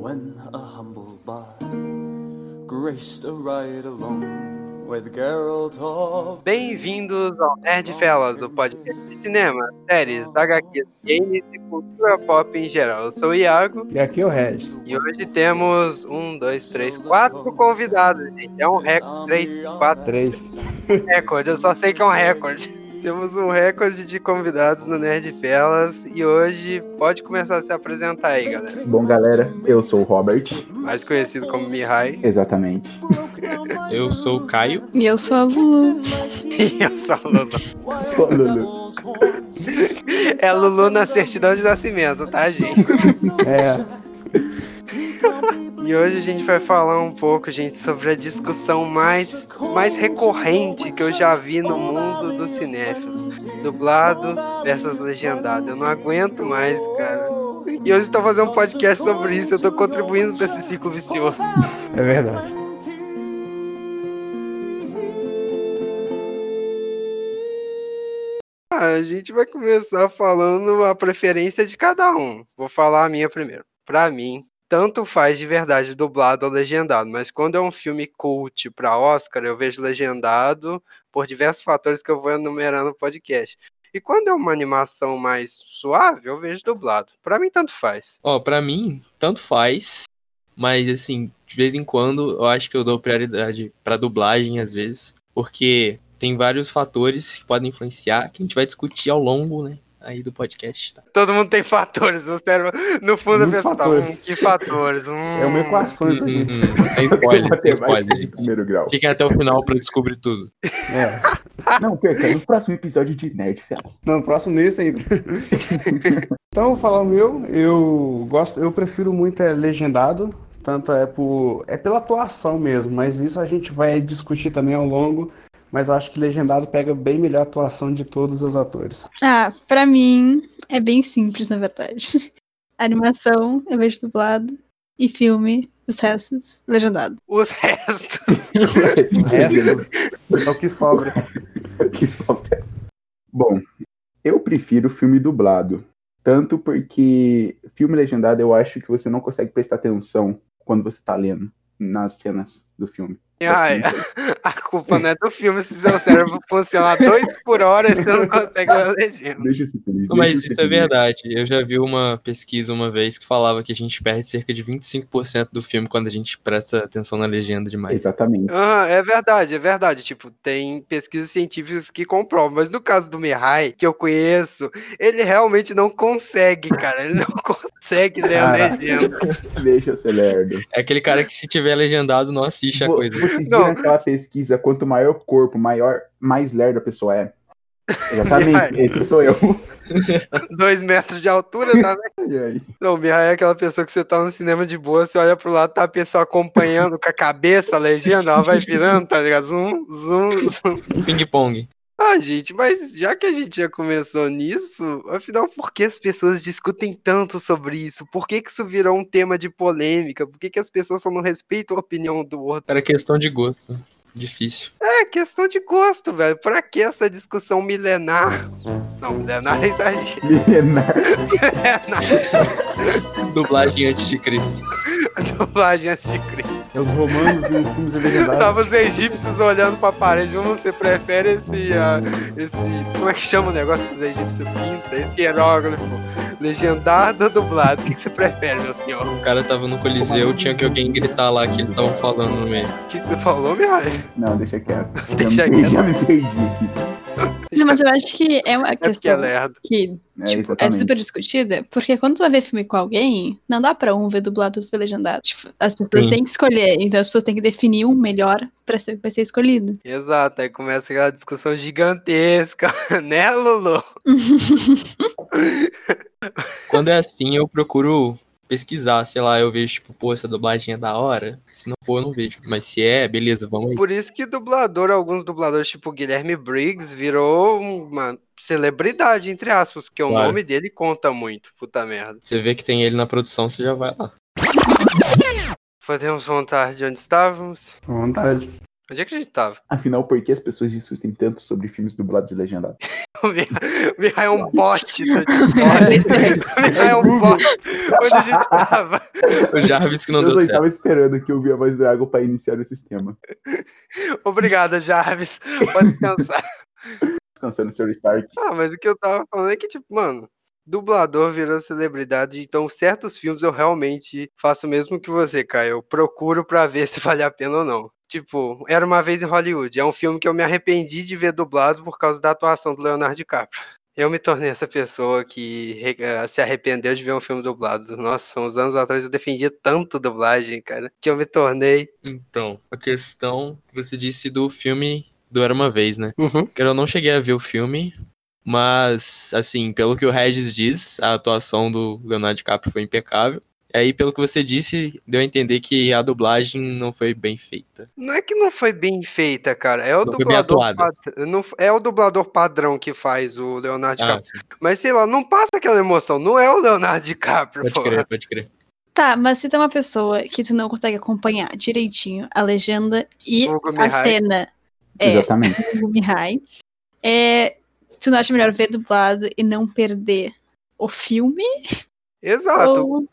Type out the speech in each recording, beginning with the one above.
when a humble bard graced a ride along with Geralt of Bem-vindos ao Nerd Fellas, o podcast de cinema, séries, HQs, games e cultura pop em geral. Eu sou o Iago E aqui é o Regis. e hoje temos um, dois, três, quatro convidados, gente. É um recorde, três, quatro Três. recorde, eu só sei que é um recorde. Temos um recorde de convidados no Nerd Fellas e hoje pode começar a se apresentar aí, galera. Bom, galera, eu sou o Robert. Mais conhecido como Mihai. Exatamente. Eu sou o Caio. E eu sou a Lulu. E eu sou a Lulu. Sou a Lulu. É Lulu na certidão de nascimento, tá, gente? É, E hoje a gente vai falar um pouco, gente, sobre a discussão mais, mais recorrente que eu já vi no mundo dos cinéfilos. Dublado versus legendado. Eu não aguento mais, cara. E hoje estou fazendo um podcast sobre isso, eu tô contribuindo para esse ciclo vicioso. é verdade. Ah, a gente vai começar falando a preferência de cada um. Vou falar a minha primeiro. Pra mim, tanto faz de verdade dublado ou legendado, mas quando é um filme cult pra Oscar, eu vejo legendado por diversos fatores que eu vou enumerar no podcast. E quando é uma animação mais suave, eu vejo dublado. Pra mim, tanto faz. Ó, pra mim, tanto faz, mas assim, de vez em quando eu acho que eu dou prioridade pra dublagem às vezes, porque tem vários fatores que podem influenciar, que a gente vai discutir ao longo, né, aí do podcast, tá? Todo mundo tem fatores, o cérebro, no fundo, Muitos penso, tá, fatores. hum, que fatores? Hum, É uma equação isso aqui. Sem spoiler, sem spoiler, primeiro grau. Fiquem até o final pra descobrir tudo. É. Não, perca, no próximo episódio de Nerd Fellas. No próximo nesse ainda. então, vou falar o meu. Eu gosto, eu prefiro muito é legendado. Tanto é por. É pela atuação mesmo, mas isso a gente vai discutir também ao longo. Mas eu acho que legendado pega bem melhor a atuação de todos os atores. Ah, pra mim é bem simples, na verdade. Animação, eu vejo dublado. E filme, os restos, legendado. Os restos. O resto é o que sobra. que sobra. Bom, eu prefiro filme dublado. Tanto porque filme legendado eu acho que você não consegue prestar atenção quando você tá lendo nas cenas do filme. Ai, a culpa não é do filme se seu cérebro funcionar dois por hora e você não consegue ler a legenda. Deixa eu ser feliz. Não, mas isso é verdade. Eu já vi uma pesquisa uma vez que falava que a gente perde cerca de 25% do filme quando a gente presta atenção na legenda demais. Exatamente. Aham, é verdade, é verdade. Tipo, tem pesquisas científicas que comprovam. Mas no caso do Mihai, que eu conheço, ele realmente não consegue, cara. Ele não consegue ler a legenda. Deixa eu ser lerdo. É aquele cara que se tiver legendado não assiste a coisa. Vocês Não. viram aquela pesquisa, quanto maior o corpo, maior, mais lerdo a pessoa é? Exatamente, esse sou eu. Dois metros de altura, tá, né? Não, o Mihai é aquela pessoa que você tá no cinema de boa, você olha pro lado, tá a pessoa acompanhando com a cabeça a legenda, ela vai virando, tá ligado? Zum, zum, zum. Ping-pong. Ah, gente, mas já que a gente já começou nisso, afinal, por que as pessoas discutem tanto sobre isso? Por que, que isso virou um tema de polêmica? Por que, que as pessoas só não respeitam a opinião do outro? Era questão de gosto. Difícil. É questão de gosto, velho. Pra que essa discussão milenar? Não, milenar é exagero. Milenar. Milenar, Dublagem antes de Cristo. dublagem antes de Cristo. É os romanos vendo filmes legendados. Tava os egípcios olhando pra parede. Um, você prefere esse, ah, esse. Como é que chama o negócio que os egípcios pintam? Esse hierógrafo. Legendado ou dublado? O que, que você prefere, meu senhor? O cara tava no Coliseu, tinha que alguém gritar lá que eles estavam falando no meio. O que, que você falou, Mihai? Não, deixa quieto. Deixa já, quieto. já me perdi aqui. Não, mas eu acho que é uma É é questão lerdo. que É, tipo, é exatamente. super discutida, porque quando tu vai ver filme com alguém, não dá pra um ver dublado e outro ver legendado. Tipo, as pessoas Sim. têm que escolher, então as pessoas têm que definir um melhor pra ser o que vai ser escolhido. Exato, aí começa aquela discussão gigantesca, né, Lulu? Quando é assim, eu procuro pesquisar, sei lá, eu vejo, tipo, pô, essa dublagem é da hora. Se não for, eu não vejo. Mas se é, beleza, vamos aí. Por isso que dublador, alguns dubladores, tipo Guilherme Briggs, virou uma celebridade, entre aspas, porque o Claro. nome dele conta muito, puta merda. Você vê que tem ele na produção, você já vai lá. Podemos voltar de onde estávamos? Vontade. Onde é que a gente tava? Afinal, por que as pessoas discutem tanto sobre filmes dublados e legendados? O Mihai é um bot do Discord. O Mihai é um bot. Onde a gente tava? O Jarvis que não eu deu certo. estava esperando que eu ouvia a voz do Iago para iniciar o sistema. Obrigado, Jarvis. Pode descansar. Descansando, Sr. Stark. Ah, mas o que eu tava falando é que, tipo, mano, dublador virou celebridade, então certos filmes eu realmente faço o mesmo que você, Caio. Eu procuro pra ver se vale a pena ou não. Tipo, Era Uma Vez em Hollywood. É um filme que eu me arrependi de ver dublado por causa da atuação do Leonardo DiCaprio. Eu me tornei essa pessoa que eh, se arrependeu de ver um filme dublado. Nossa, uns anos atrás eu defendia tanto dublagem, cara, que eu me tornei. Então, a questão que você disse do filme do Era Uma Vez, né? Uhum. Eu não cheguei a ver o filme, mas, assim, pelo que o Regis diz, a atuação do Leonardo DiCaprio foi impecável. E aí, pelo que você disse, deu a entender que a dublagem não foi bem feita. Não é que não foi bem feita, cara. É o Não foi bem dublador pad- não, é o dublador padrão que faz o Leonardo Ah, DiCaprio. sim, Mas sei lá, não passa aquela emoção. Não é o Leonardo DiCaprio, pode crer, pode crer. Tá, mas se tem uma pessoa que tu não consegue acompanhar direitinho a legenda e a cena é Exatamente. Mihai, é, tu não acha melhor ver dublado e não perder o filme? Exato. Ou,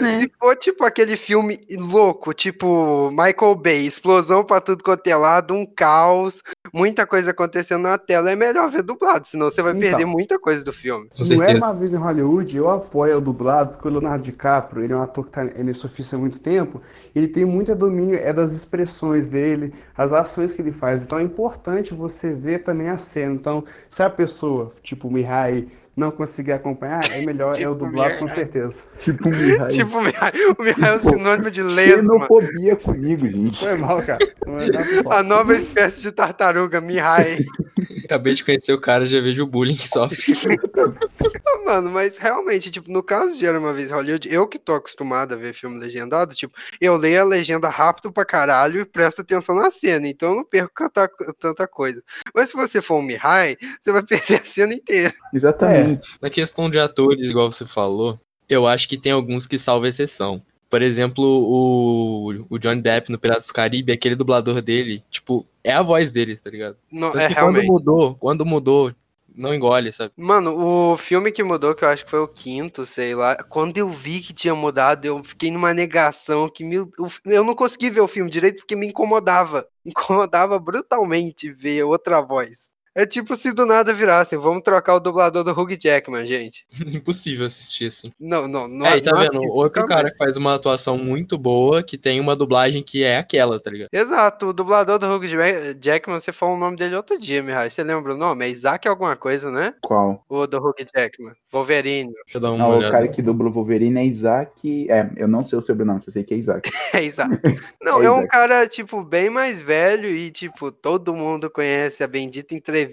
né? Se for tipo aquele filme louco, tipo Michael Bay, explosão pra tudo quanto é lado, um caos, muita coisa acontecendo na tela, é melhor ver dublado, senão você vai Então. perder muita coisa do filme. Com Não era certeza. uma vez em Hollywood, eu apoio o dublado, porque o Leonardo DiCaprio, ele é um ator que está nesse ofício há muito tempo, ele tem muito domínio é das expressões dele, as ações que ele faz. Então é importante você ver também a cena. Então, se a pessoa, tipo o Mihai, não conseguir acompanhar, é melhor é Tipo o dublado com certeza. tipo um Mihai. Tipo, o Mihai, o Mihai é um sinônimo de lesma. Xenofobia comigo, gente. Foi mal, cara. É. A nova espécie de tartaruga, Mihai. Acabei de conhecer o cara, já vejo o bullying que sofre. Ah, Mano, mas realmente, tipo, no caso de Era Uma Vez Hollywood, eu que tô acostumado a ver filme legendado, tipo, eu leio a legenda rápido pra caralho e presto atenção na cena, então eu não perco tanta, tanta coisa. Mas se você for um Mihai, você vai perder a cena inteira. Exatamente. Na questão de atores, igual você falou, eu acho que tem alguns que salvam exceção. Por exemplo, o, o Johnny Depp no Piratas do Caribe, aquele dublador dele, tipo, é a voz dele, tá ligado? Não, Tanto é que quando realmente. mudou, quando mudou, não engole, sabe? Mano, o filme que mudou, que eu acho que foi o quinto, sei lá, quando eu vi que tinha mudado, eu fiquei numa negação que me, eu não consegui ver o filme direito porque me incomodava. Me incomodava brutalmente ver outra voz. É tipo se do nada virassem, vamos trocar o dublador do Hugh Jackman, gente. Impossível assistir assim. Não, não, não. é, e tá não vendo? assisto, Outro aí. cara que faz uma atuação muito boa, que tem uma dublagem que é aquela, tá ligado? Exato, o dublador do Hugh Ja- Jackman, você falou o nome dele outro dia, Mihai. Você lembra o nome? É Isaac alguma coisa, né? Qual? O do Hugh Jackman. Wolverine. Deixa eu dar uma Não, o olhada. cara que dubla o Wolverine é Isaac. É, eu não sei o sobrenome, só sei que é Isaac. É Isaac. Não, É é um Isaac. cara, tipo, bem mais velho e, tipo, todo mundo conhece a bendita entrevista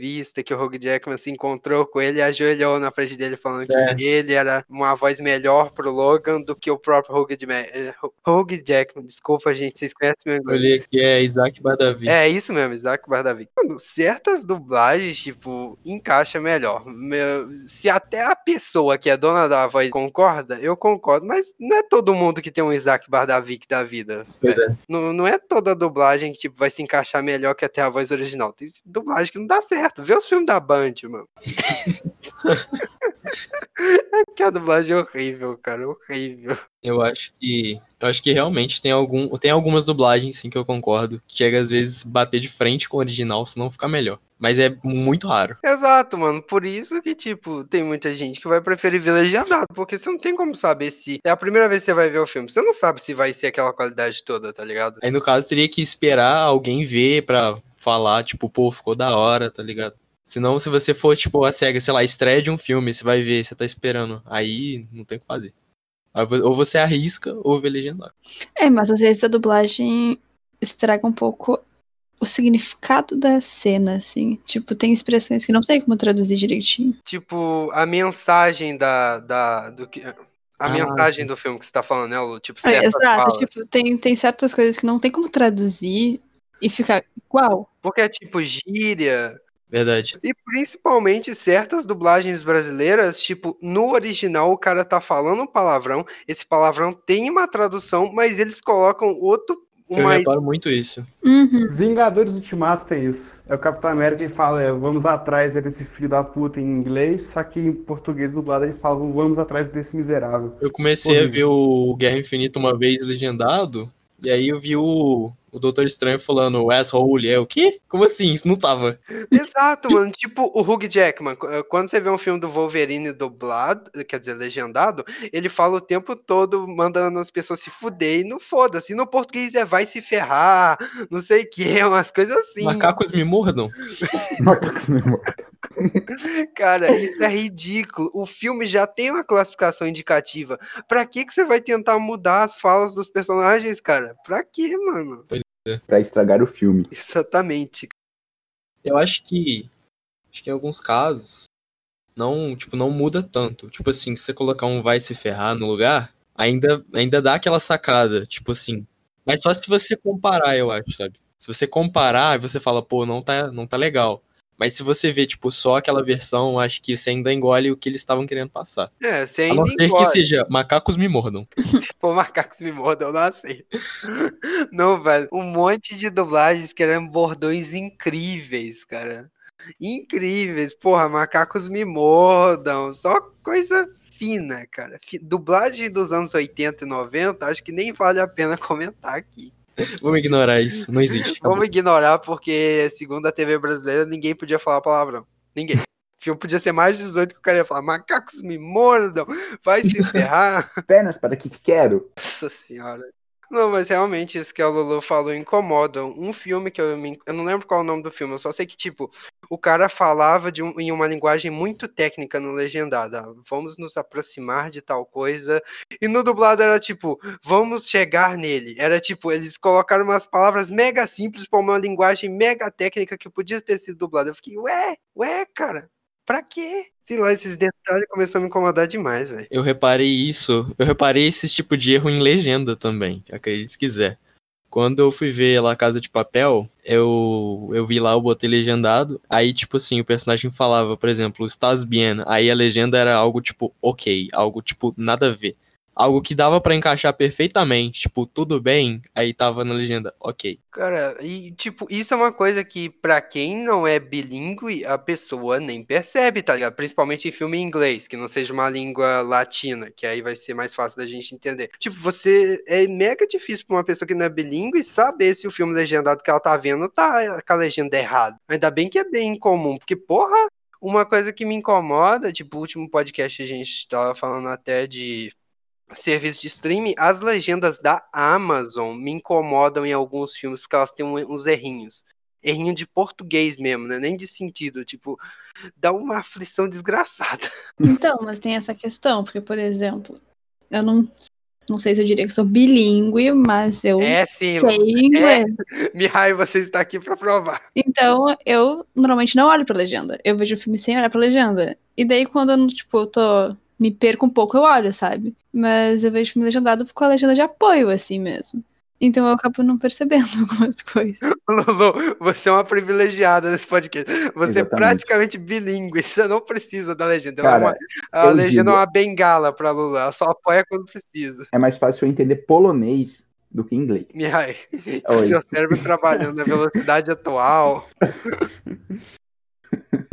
que o Hugh Jackman se encontrou com ele e ajoelhou na frente dele falando É. que ele era uma voz melhor pro Logan do que o próprio Hugh, eh, Hugh Jackman. Desculpa, gente, vocês conhecem meu Eu inglês. olhei aqui, é Isaac Badavi. É isso mesmo, Isaac Bardavi. Mano, certas dublagens, tipo, encaixa melhor. Meu- se até a pessoa que é dona da voz concorda, eu concordo. Mas não é todo mundo que tem um Isaac Bardavik da vida. Pois velho. é. Não, não é toda dublagem que tipo, vai se encaixar melhor que até a voz original. Tem dublagem que não dá certo. Vê os filmes da Band, mano. é porque a dublagem é horrível, cara. Horrível. Eu acho que. Eu acho que realmente tem, algum, tem algumas dublagens, sim, que eu concordo. Que chega às vezes bater de frente com o original, senão fica melhor. Mas é muito raro. Exato, mano. Por isso que, tipo, tem muita gente que vai preferir ver legendado. Porque você não tem como saber se. É a primeira vez que você vai ver o filme. Você não sabe se vai ser aquela qualidade toda, tá ligado? Aí no caso teria que esperar alguém ver pra falar, tipo, pô, ficou da hora, tá ligado? Senão, se você for, tipo, a SEGA, sei lá, estreia de um filme, você vai ver, você tá esperando. Aí não tem o que fazer. Ou você arrisca ou vê legendado. É, mas às vezes a dublagem estraga um pouco o significado da cena, assim. Tipo, tem expressões que não sei como traduzir direitinho. Tipo, a mensagem da. da do que. A Ah, mensagem do filme que você tá falando, né, Lu? Tipo, É, exato, falas. tipo, tem, tem certas coisas que não tem como traduzir e ficar igual. Porque é tipo gíria. Verdade. E principalmente certas dublagens brasileiras, tipo, no original o cara tá falando um palavrão, esse palavrão tem uma tradução, mas eles colocam outro, Eu uma reparo muito isso. Uhum. Vingadores Ultimato tem isso. É o Capitão América que fala, é, vamos atrás desse filho da puta em inglês, só que em português dublado ele fala, vamos atrás desse miserável. Eu comecei a Horrível. ver o Guerra Infinita uma vez legendado, e aí eu vi o, o Doutor Estranho falando asshole. É o quê? Como assim? Isso não tava. Exato, mano. Tipo o Hugh Jackman. qu- Quando você vê um filme do Wolverine dublado, quer dizer, legendado, ele fala o tempo todo mandando as pessoas se fuder e não foda-se. No português é vai se ferrar, não sei o que, umas coisas assim. Macacos me mordam. Macacos me mordam. Cara, isso é ridículo. O filme já tem uma classificação indicativa. Pra que que você vai tentar mudar as falas dos personagens, cara? Pra quê, mano? Pra estragar o filme. Exatamente. Eu acho que. Acho que em alguns casos. Não, tipo, não muda tanto. Tipo assim, se você colocar um vai se ferrar no lugar, ainda, ainda dá aquela sacada. Tipo assim. Mas só se você comparar, eu acho, sabe? Se você comparar, você fala, pô, não tá, não tá legal. Mas se você vê, tipo, só aquela versão, acho que você ainda engole o que eles estavam querendo passar. É, você A ainda não ser engole. que seja macacos me mordam. Pô, macacos me mordam, eu não aceito. Não, velho. Um monte de dublagens que eram bordões incríveis, cara. Incríveis. Porra, macacos me mordam. Só coisa fina, cara. Dublagem dos anos 80 e 90, acho que nem vale a pena comentar aqui. Vamos ignorar isso. Não existe. Vamos ignorar, porque segundo a TV brasileira, ninguém podia falar palavrão. Ninguém. O filme podia ser mais 18 que o cara ia falar, macacos me mordam, vai se ferrar. Pernas para que quero. Nossa senhora. Não, mas realmente isso que a Lulu falou incomoda. Um filme que eu me... Eu não lembro qual é o nome do filme, eu só sei que, tipo, o cara falava de um- em uma linguagem muito técnica no legendado. Vamos nos aproximar de tal coisa. E no dublado era tipo, vamos chegar nele. Era tipo, eles colocaram umas palavras mega simples pra uma linguagem mega técnica que podia ter sido dublada. Eu fiquei, ué, ué, cara, pra quê? Sei lá, esses detalhes começaram a me incomodar demais, velho. Eu reparei isso. Eu reparei esse tipo de erro em legenda também, acredite se quiser. Quando eu fui ver lá Casa de Papel, eu, eu vi lá, eu botei legendado. Aí, tipo assim, o personagem falava, por exemplo, estás bien. Aí a legenda era algo tipo, ok. Algo tipo, nada a ver. Algo que dava pra encaixar perfeitamente. Tipo, tudo bem. Aí tava na legenda, ok. Cara, e tipo, isso é uma coisa que pra quem não é bilíngue, a pessoa nem percebe, tá ligado? Principalmente em filme em inglês, que não seja uma língua latina, que aí vai ser mais fácil da gente entender. Tipo, você é mega difícil pra uma pessoa que não é bilíngue saber se o filme legendado que ela tá vendo tá com a legenda errada. Ainda bem que é bem comum, porque porra, uma coisa que me incomoda, tipo, o último podcast a gente tava falando até de serviço de streaming, as legendas da Amazon me incomodam em alguns filmes porque elas têm uns errinhos. Errinho de português mesmo, né? Nem de sentido. Tipo, dá uma aflição desgraçada. Então, mas tem essa questão, porque, por exemplo, eu não, não sei se eu diria que sou bilíngue, mas eu É sim, sei inglês. Mihai, você está aqui pra provar. Então, eu normalmente não olho pra legenda. Eu vejo o filme sem olhar pra legenda. E daí, quando eu, tipo, eu tô. Me perco um pouco, eu olho, sabe? Mas eu vejo filme legendado com a legenda de apoio, assim mesmo. Então eu acabo não percebendo algumas coisas. Lulu, você é uma privilegiada nesse podcast. Você é Exatamente. praticamente bilíngue. Você não precisa da legenda. É Cara, uma- a legenda digo- é uma bengala pra Lulu. Ela só apoia quando precisa. É mais fácil eu entender polonês do que inglês. Mihai, Oi. seu cérebro trabalhando na velocidade atual.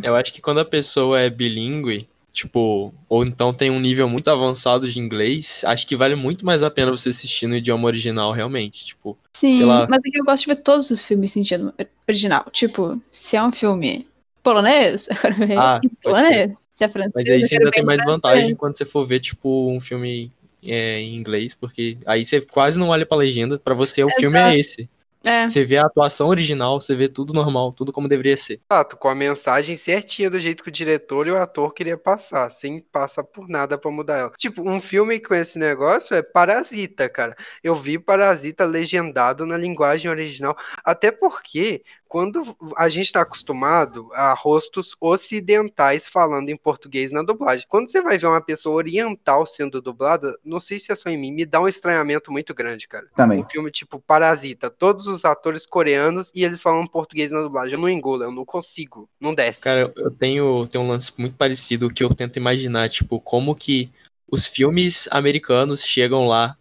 Eu acho que quando a pessoa é bilíngue, tipo, ou então tem um nível muito avançado de inglês, acho que vale muito mais a pena você assistir no idioma original, realmente. Tipo, Sim, lá. mas é que eu gosto de ver todos os filmes em sentido original. Tipo, se é um filme polonês, eu quero ver Ah, polonês. Se é francês, Mas aí eu você ainda tem em mais francês. vantagem quando você for ver, tipo, um filme é, em inglês, porque aí você quase não olha pra legenda, pra você o filme é esse. É, Você vê a atuação original, você vê tudo normal, tudo como deveria ser. Exato, com a mensagem certinha do jeito que o diretor e o ator queria passar, sem passar por nada pra mudar ela. Tipo, um filme com esse negócio é Parasita, cara. Eu vi Parasita legendado na linguagem original, até porque quando a gente tá acostumado a rostos ocidentais falando em português na dublagem. Quando você vai ver uma pessoa oriental sendo dublada, não sei se é só em mim, me dá um estranhamento muito grande, cara. Também. Um filme tipo Parasita, todos os atores coreanos e eles falam português na dublagem. Eu não engulo, eu não consigo, não desce. Cara, eu tenho, tenho um lance muito parecido que eu tento imaginar, tipo, como que os filmes americanos chegam lá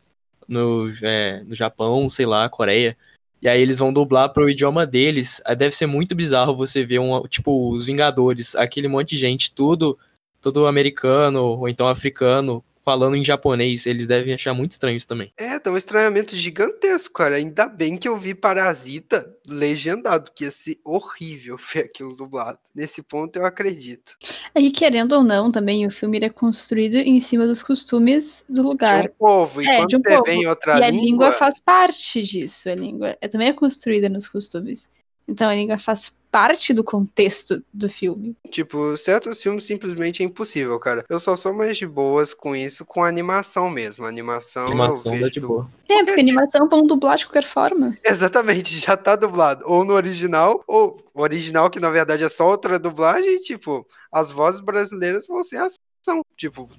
no, é, no Japão, sei lá, Coreia. E aí eles vão dublar pro idioma deles. Aí deve ser muito bizarro você ver um, tipo, os Vingadores, aquele monte de gente, tudo, tudo americano ou então africano, falando em japonês. Eles devem achar muito estranho isso também. É, tá um estranhamento gigantesco, cara. Ainda bem que eu vi Parasita legendado, que ia ser horrível ver aquilo dublado. Nesse ponto eu acredito. Aí, querendo ou não, também o filme é construído em cima dos costumes do De lugar. um povo, e É, quando de um você povo. vem em outra E a língua, língua faz parte disso. A língua é, também é construída nos costumes. Então a língua faz parte do contexto do filme. tipo, certos filmes simplesmente é impossível, cara. Eu só sou mais de boas com isso, com animação mesmo. Animação, eu animação dá vejo... de boa. É, porque animação vão dublar de qualquer forma. Exatamente, já tá dublado. Ou no original, ou o original, que na verdade é só outra dublagem, tipo, as vozes brasileiras vão ser ação. Tipo,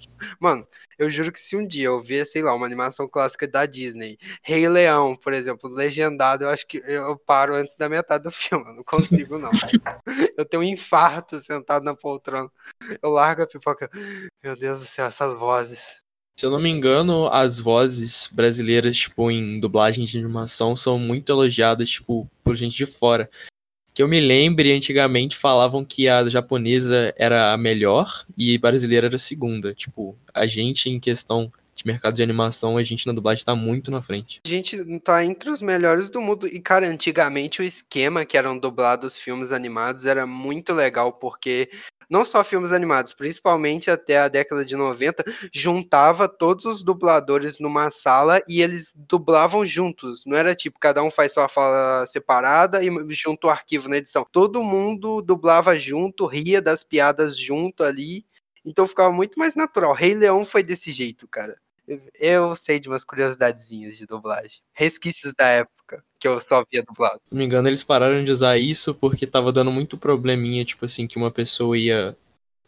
mano, eu juro que se um dia eu ver, sei lá, uma animação clássica da Disney, Rei Leão, por exemplo, legendado, eu acho que eu paro antes da metade do filme. Eu não consigo, não. eu tenho um infarto sentado na poltrona. Eu largo a pipoca. Meu Deus do céu, essas vozes. Se eu não me engano, as vozes brasileiras, tipo, em dublagem de animação, são muito elogiadas, tipo, por gente de fora. Que eu me lembre, antigamente falavam que a japonesa era a melhor e brasileira era a segunda. Tipo, a gente, em questão de mercado de animação, a gente na dublagem tá muito na frente. A gente tá entre os melhores do mundo. E, cara, antigamente o esquema que eram dublados filmes animados era muito legal, porque não só filmes animados, principalmente até a década de 90, juntava todos os dubladores numa sala e eles dublavam juntos. Não era tipo, cada um faz sua fala separada e junta o arquivo na edição. Todo mundo dublava junto, ria das piadas junto ali. Então ficava muito mais natural. Rei Leão foi desse jeito, cara. Eu sei de umas curiosidadezinhas de dublagem. Resquícios da época, que eu só via dublado. Não me engano, eles pararam de usar isso porque tava dando muito probleminha, tipo assim, que uma pessoa ia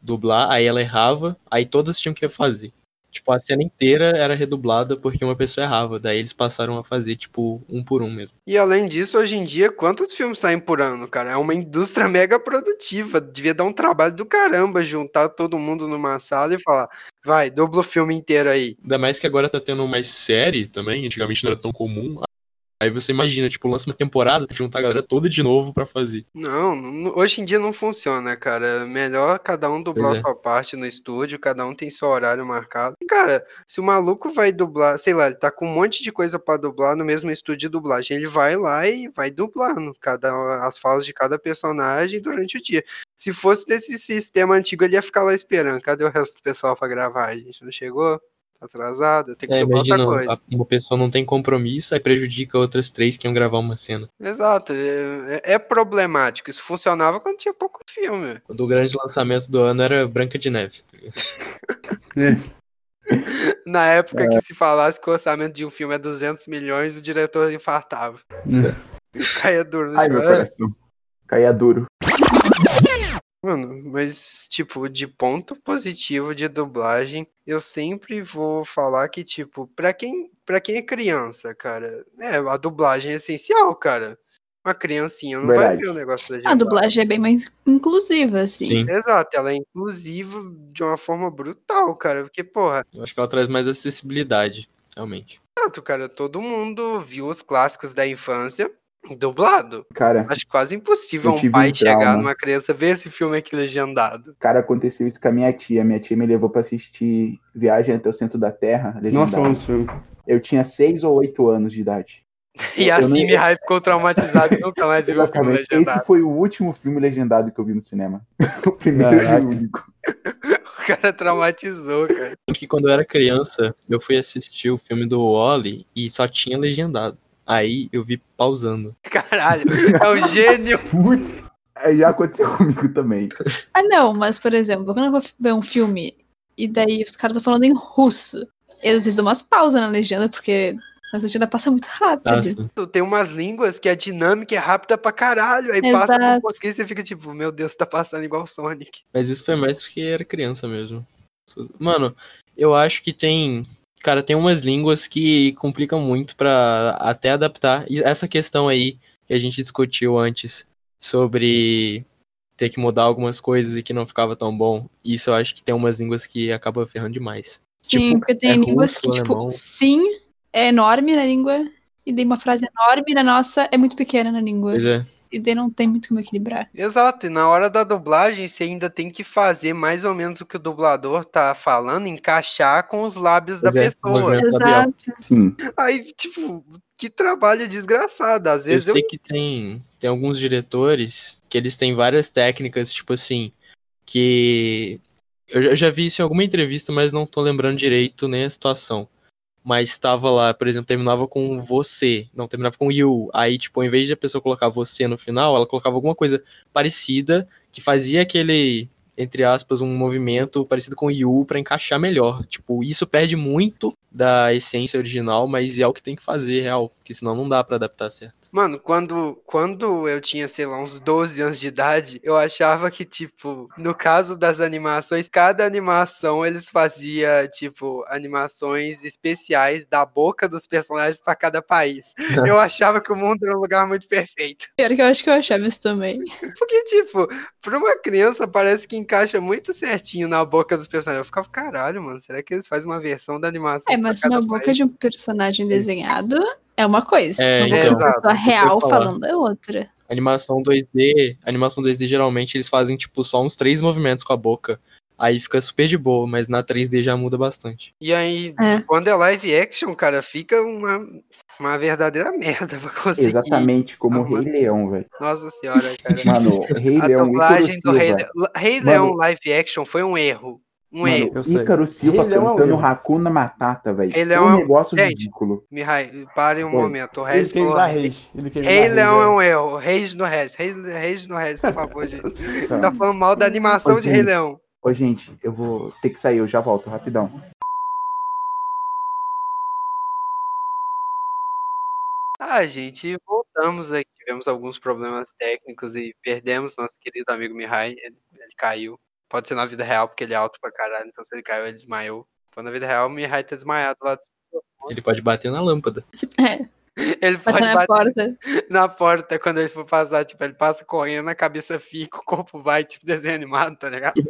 dublar, aí ela errava, aí todas tinham que refazer. Tipo, a cena inteira era redublada porque uma pessoa errava. Daí eles passaram a fazer, tipo, um por um mesmo. E além disso, hoje em dia, quantos filmes saem por ano, cara? É uma indústria mega produtiva. Devia dar um trabalho do caramba juntar todo mundo numa sala e falar: vai, dubla o filme inteiro aí. Ainda mais que agora tá tendo mais série também, antigamente não era tão comum. Aí você imagina, tipo, lança uma temporada, tem que juntar a galera toda de novo pra fazer. Não, hoje em dia não funciona, cara. É Melhor cada um dublar Pois é. sua parte no estúdio, cada um tem seu horário marcado. E, cara, se o maluco vai dublar, sei lá, ele tá com um monte de coisa pra dublar no mesmo estúdio de dublagem, ele vai lá e vai dublando cada, as falas de cada personagem durante o dia. Se fosse desse sistema antigo, ele ia ficar lá esperando. Cadê o resto do pessoal pra gravar? A gente não chegou? Atrasado? Tem que É, dublar outra coisa. a- uma pessoa não tem compromisso, aí prejudica outras três que iam gravar uma cena. Exato, é, é- é problemático. Isso funcionava quando tinha pouco filme. O grande lançamento do ano era Branca de Neve. tá ligado? Na época que se falasse que o orçamento de um filme é 200 milhões, o diretor infartava. Caia duro no Ai, meu coração. Caia duro. Mano, mas, tipo, de ponto positivo de dublagem, eu sempre vou falar que, tipo, pra quem, pra quem é criança, cara, é, a dublagem é essencial, cara. Uma criancinha não vai Verdade. ver o negócio A legendado. dublagem é bem mais inclusiva, assim. Sim, Exato, ela é inclusiva de uma forma brutal, cara. Porque, porra, eu acho que ela traz mais acessibilidade, realmente. tanto, cara, todo mundo viu os clássicos da infância dublado. Cara, Acho quase impossível Eu um pai um chegar numa criança ver esse filme aqui legendado. cara, aconteceu isso com a minha tia. Minha tia me levou pra assistir Viagem até o Centro da Terra. Nossa, eu legendado. amo esse filme. Eu tinha seis ou oito anos de idade. E Eu assim não- me hype ficou traumatizado e nunca mais viu o filme Exatamente. Esse legendado. foi o último filme legendado que eu vi no cinema. o primeiro Caraca. e único. O cara traumatizou, cara. Que quando eu era criança, eu fui assistir o filme do Wally e só tinha legendado. Aí eu vi pausando. Caralho, é um gênio. Putz. Aí já aconteceu comigo também. Ah, não, mas, por exemplo, quando eu vou ver um filme e daí os caras estão falando em russo, eles dão umas pausas na legenda, porque a legenda passa muito rápido. Ah, sim. Tem umas línguas que a dinâmica é rápida pra caralho. Aí passa pro Exato. português e você fica tipo, meu Deus, tá passando igual Sonic. Mas isso foi mais porque era criança mesmo. Mano, eu acho que tem. Cara, tem umas línguas que complicam muito pra até adaptar. E essa questão aí que a gente discutiu antes sobre ter que mudar algumas coisas e que não ficava tão bom. Isso eu acho que tem umas línguas que acaba ferrando demais. Sim, Tipo, porque tem é línguas russo, que, tipo, alemão. sim, é enorme na língua, e daí uma frase enorme na nossa é muito pequena na língua. Pois é. E daí não tem muito como equilibrar. Exato, e na hora da dublagem você ainda tem que fazer mais ou menos o que o dublador tá falando, encaixar com os lábios Pois da é, pessoa. labial. Exato. Sim. Aí, tipo, que trabalho desgraçado. Às Eu vezes eu, sei que tem, tem alguns diretores que eles têm várias técnicas, tipo assim, que. Eu já vi isso em alguma entrevista, mas não tô lembrando direito nem a situação. Mas tava lá, por exemplo, terminava com você, não, terminava com you. Aí, tipo, ao invés de a pessoa colocar você no final, ela colocava alguma coisa parecida que fazia aquele, entre aspas, um movimento parecido com you pra encaixar melhor. Tipo, isso perde muito da essência original, mas é o que tem que fazer, real, porque senão não dá pra adaptar certo. Mano, quando, quando eu tinha, sei lá, uns 12 anos de idade, eu achava que, tipo, no caso das animações, cada animação eles fazia, tipo, animações especiais da boca dos personagens pra cada país. Eu achava que o mundo era um lugar muito perfeito. Pior que eu acho que eu achava isso também. Porque, tipo, pra uma criança parece que encaixa muito certinho na boca dos personagens. Eu ficava, caralho, mano, será que eles fazem uma versão da animação? É, mas na boca país? de um personagem desenhado é uma coisa. É, na boca então, pessoa real falando é outra. Animação 2D, animação 2D geralmente eles fazem tipo só uns três movimentos com a boca. Aí fica super de boa, mas na 3D já muda bastante. E aí, É. quando é live action, cara, fica uma, uma verdadeira merda pra conseguir. Exatamente como o Ah, Rei Leão, velho. Nossa senhora, cara. Mano, Rei A Leão, Ícaro dublagem do Rei. Rei Mano- Leão live action foi um erro. Um erro. Mano, Eu sei. Ícaro Silva Rei Leão é um cantando. Hakuna Matata, velho. Rei É Leão um é um- negócio Gente, ridículo. Mihai, pare um Oi. momento. O Ele Reis quer me falou. dar rage. Ele quer me Rei dar Leão é um erro. Reis no Reis. Reis, Reis no Reis, por favor, gente. Tá. Tá falando mal da animação Ô, de Rei. Leão. Ô, gente, eu vou ter que sair, eu já volto, rapidão. Ah, gente, voltamos aqui. Tivemos alguns problemas técnicos e perdemos nosso querido amigo Mihai. Ele, ele caiu. Pode ser na vida real, porque ele é alto pra caralho. Então, se ele caiu, ele desmaiou. Então, na vida real, o Mihai tá desmaiado lá. Ele pode bater na lâmpada. É, Ele bater pode na bater porta. na porta quando ele for passar. Tipo, ele passa correndo, a cabeça fica, o corpo vai, tipo, desenho animado, tá ligado?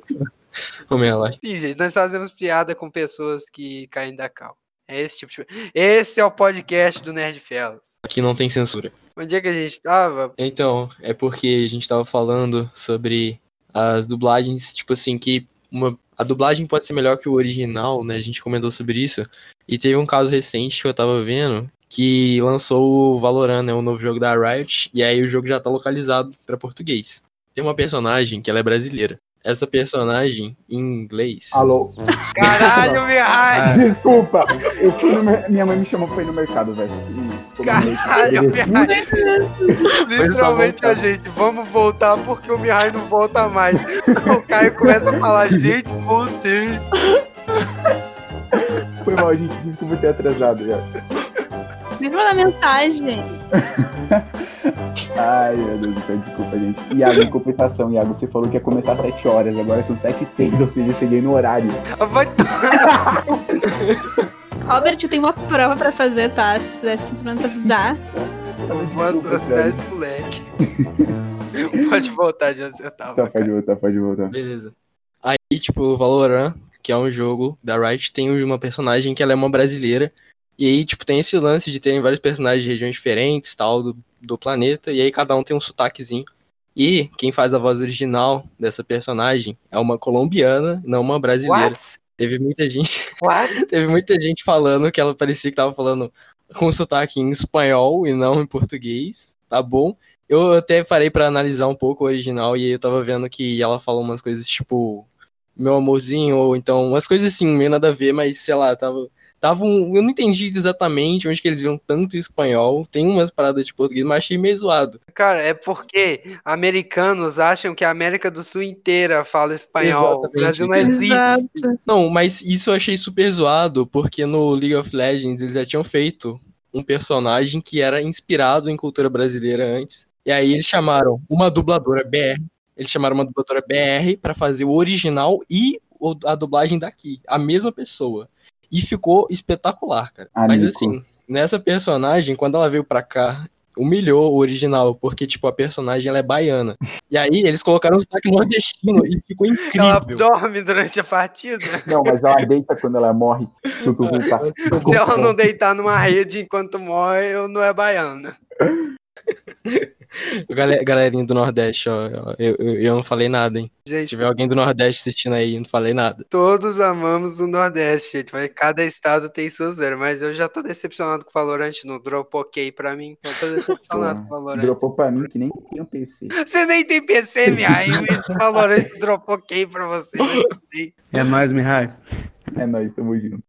Vamos lá. Sim, gente, nós fazemos piada com pessoas que caem da cal. É esse tipo de... Esse é o podcast do Nerd Fellas. Aqui não tem censura. Onde é que a gente tava? Então, é porque a gente tava falando sobre as dublagens, tipo assim, que uma, a dublagem pode ser melhor que o original, né? A gente comentou sobre isso. E teve um caso recente que eu tava vendo que lançou o Valorant, né? O novo jogo da Riot. E aí o jogo já tá localizado pra português. Tem uma personagem que ela é brasileira. Essa personagem, em inglês. Alô? Caralho, Mihai! Desculpa! Eu fui no Minha mãe me chamou pra ir no mercado, velho. Caralho, Mihai! Literalmente a gente, vamos voltar porque o Mihai não volta mais. O Caio começa a falar, gente, voltei. Foi mal, gente. Desculpa ter atrasado já. Me manda mensagem. Ai, meu Deus do céu, desculpa, gente. Iago, em compensação, Iago, você falou que ia começar às 7 horas, agora são 7 e 3, ou seja, eu cheguei no horário. Vai Robert, eu tenho uma prova pra fazer, tá? Se pudesse simplesmente avisar. Desculpa, esse moleque. Pode voltar de onde você tava. Tá, pode cara. voltar, pode voltar. Beleza. Aí, tipo, o Valorant, que é um jogo da Riot, tem uma personagem que ela é uma brasileira. E aí, tipo, tem esse lance de terem vários personagens de regiões diferentes, tal, do, do planeta. E aí cada um tem um sotaquezinho. E quem faz a voz original dessa personagem é uma colombiana, não uma brasileira. What? Teve muita gente, teve muita gente falando que ela parecia que tava falando com sotaque em espanhol e não em português, tá bom? Eu até parei pra analisar um pouco o original e aí eu tava vendo que ela falou umas coisas tipo meu amorzinho ou então umas coisas assim, meio nada a ver, mas sei lá, tava tava um, eu não entendi exatamente onde que eles viram tanto espanhol. Tem umas paradas de português, mas achei meio zoado. Cara, é porque americanos acham que a América do Sul inteira fala espanhol. O Exatamente. Brasil não existe. Exato. Não, mas isso eu achei super zoado, porque no League of Legends eles já tinham feito um personagem que era inspirado em cultura brasileira antes. E aí eles chamaram uma dubladora BR. Eles chamaram uma dubladora BR pra fazer o original e o- a dublagem daqui. A mesma pessoa. E ficou espetacular, cara. Ah, Mas Nico. assim, nessa personagem, quando ela veio pra cá humilhou o original, porque, tipo, a personagem ela é baiana. E aí eles colocaram um sotaque nordestino e ficou Ela incrível. dorme durante a partida. Não, mas ela deita quando ela morre. Tu, tá. Se ela não deitar numa rede enquanto morre, eu não é baiana. Gale- Galerinha do Nordeste, ó, ó, eu, eu, eu não falei nada, hein? Se Gente, tiver alguém do Nordeste assistindo aí, não falei nada. todos amamos o Nordeste, gente. Mas cada estado tem suas veras. Mas eu já tô decepcionado com o Valorant. Não dropou ok pra mim. Eu tô decepcionado com o Valorant. Dropou pra mim que nem tem um PC. Você nem tem PC, minha aí. O Valorant dropou ok pra você. Eu. É nóis, Mihai. É nóis, tamo junto.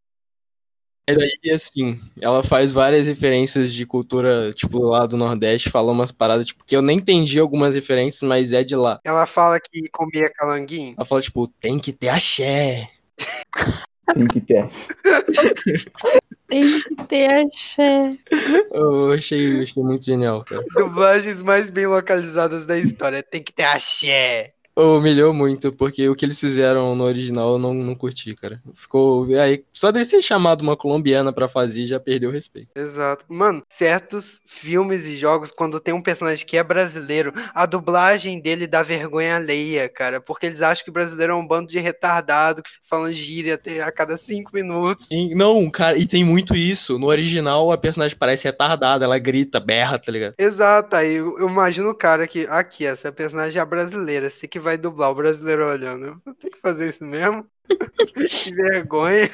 Mas aí, assim, ela faz várias referências de cultura, tipo, lá do Nordeste, fala umas paradas, tipo, que eu nem entendi algumas referências, mas é de lá. Ela fala que comia calanguinho. Ela fala, tipo, tem que ter axé. Tem que ter. Tem que ter axé. Eu achei, achei muito genial, cara. Dublagens mais bem localizadas da história. Tem que ter axé. Humilhou muito, porque o que eles fizeram no original eu não, não curti, cara. Ficou. Aí, só de ser chamado uma colombiana pra fazer já perdeu o respeito. Exato. Mano, certos filmes e jogos, quando tem um personagem que é brasileiro, a dublagem dele dá vergonha alheia, cara. Porque eles acham que o brasileiro é um bando de retardado que fica falando gíria até a cada cinco minutos. Sim, não, cara, e tem muito isso. No original, a personagem parece retardada, ela grita, berra, tá ligado? Exato, aí eu, eu imagino o cara que, aqui, essa personagem é brasileira, você que vai dublar o brasileiro olhando. Ter que fazer isso mesmo? que vergonha.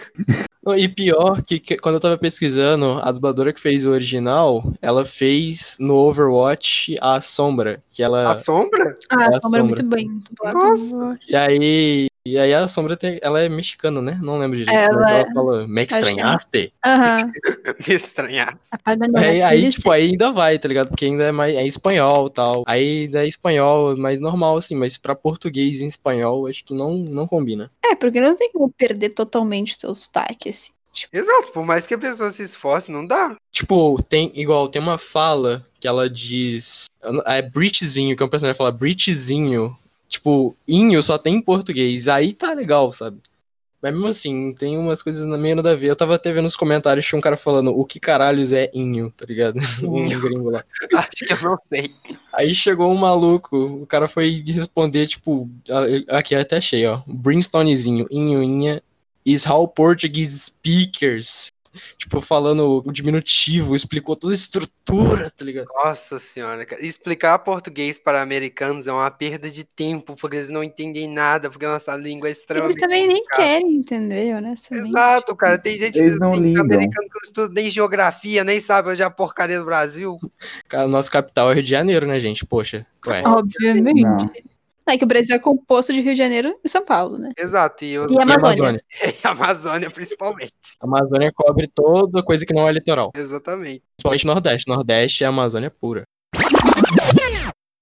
E pior que, que quando eu tava pesquisando, a dubladora que fez o original, ela fez no Overwatch a Sombra, que ela... A sombra? Ah, É a a sombra é sombra. muito bem. Nossa. E aí, e aí a Sombra tem, ela é mexicana, né? Não lembro direito. Ela mas ela é. fala, me é. estranhaste? Aham. Me estranhar. A parte da Aí, tipo, aí ainda vai, tá ligado? Porque ainda é mais é espanhol e tal. Aí ainda é espanhol, mais normal, assim, mas pra português em espanhol, acho que não, não combina. É, porque não tem como perder totalmente o seu sotaque, assim. Tipo, Exato, por mais que a pessoa se esforce, não dá. Tipo, tem igual, tem uma fala que ela diz. É Britzinho, que é um personagem que fala Britzinho. Tipo, inho só tem em português. Aí tá legal, sabe? Mas mesmo assim, tem umas coisas na meio nada a ver. Eu tava até vendo nos comentários, tinha um cara falando o que caralhos é inho, tá ligado? Um Inho. gringo lá. Acho que eu não sei. Aí chegou um maluco, o cara foi responder, tipo, aqui até achei, ó. Brimstonezinho, inhoinha, is how Portuguese speakers. Tipo, falando o diminutivo, explicou toda a estrutura, tá ligado? Nossa senhora, cara. Explicar português para americanos é uma perda de tempo, porque eles não entendem nada, porque a nossa língua é eles extremamente. também nem complicada. querem entender, honestamente. Exato, cara. Tem gente Eles não tem ligam. americano que não estuda nem geografia, nem sabe onde é a porcaria do Brasil. Cara, nosso capital é Rio de Janeiro, né, gente? Poxa, ué. Obviamente. Não. É que o Brasil é composto de Rio de Janeiro e São Paulo, né? Exato. E, eu... E E Amazônia. Amazônia. e a Amazônia, principalmente. A Amazônia cobre toda coisa que não é litoral. Exatamente. Principalmente Nordeste. Nordeste é a Amazônia pura.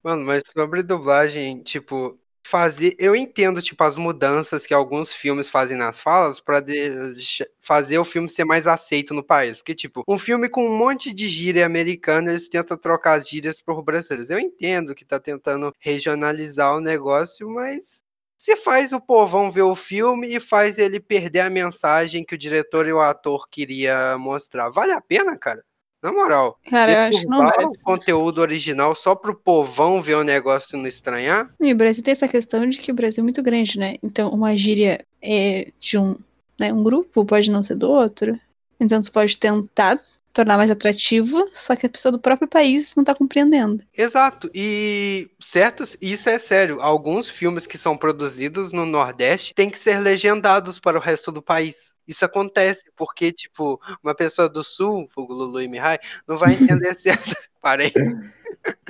Mano, mas sobre dublagem, tipo, fazer. Eu entendo, tipo, as mudanças que alguns filmes fazem nas falas deixa- fazer o filme ser mais aceito no país. Porque, tipo, um filme com um monte de gíria americana, eles tentam trocar as gírias por brasileiros. Eu entendo que tá tentando regionalizar o negócio, mas. Você faz o povão ver o filme e faz ele perder a mensagem que o diretor e o ator queria mostrar. Vale a pena, cara? Na moral. Cara, eu acho que não o conteúdo original só pro povão ver o negócio e não estranhar? E o Brasil tem essa questão de que o Brasil é muito grande, né? Então, uma gíria é de um, né, um grupo pode não ser do outro. Então, você pode tentar tornar mais atrativo, só que a pessoa do próprio país não tá compreendendo. Exato. E certos, isso é sério. Alguns filmes que são produzidos no Nordeste têm que ser legendados para o resto do país. Isso acontece porque, tipo, uma pessoa do Sul, o Lulu e Mihai, não vai entender certo. Parei.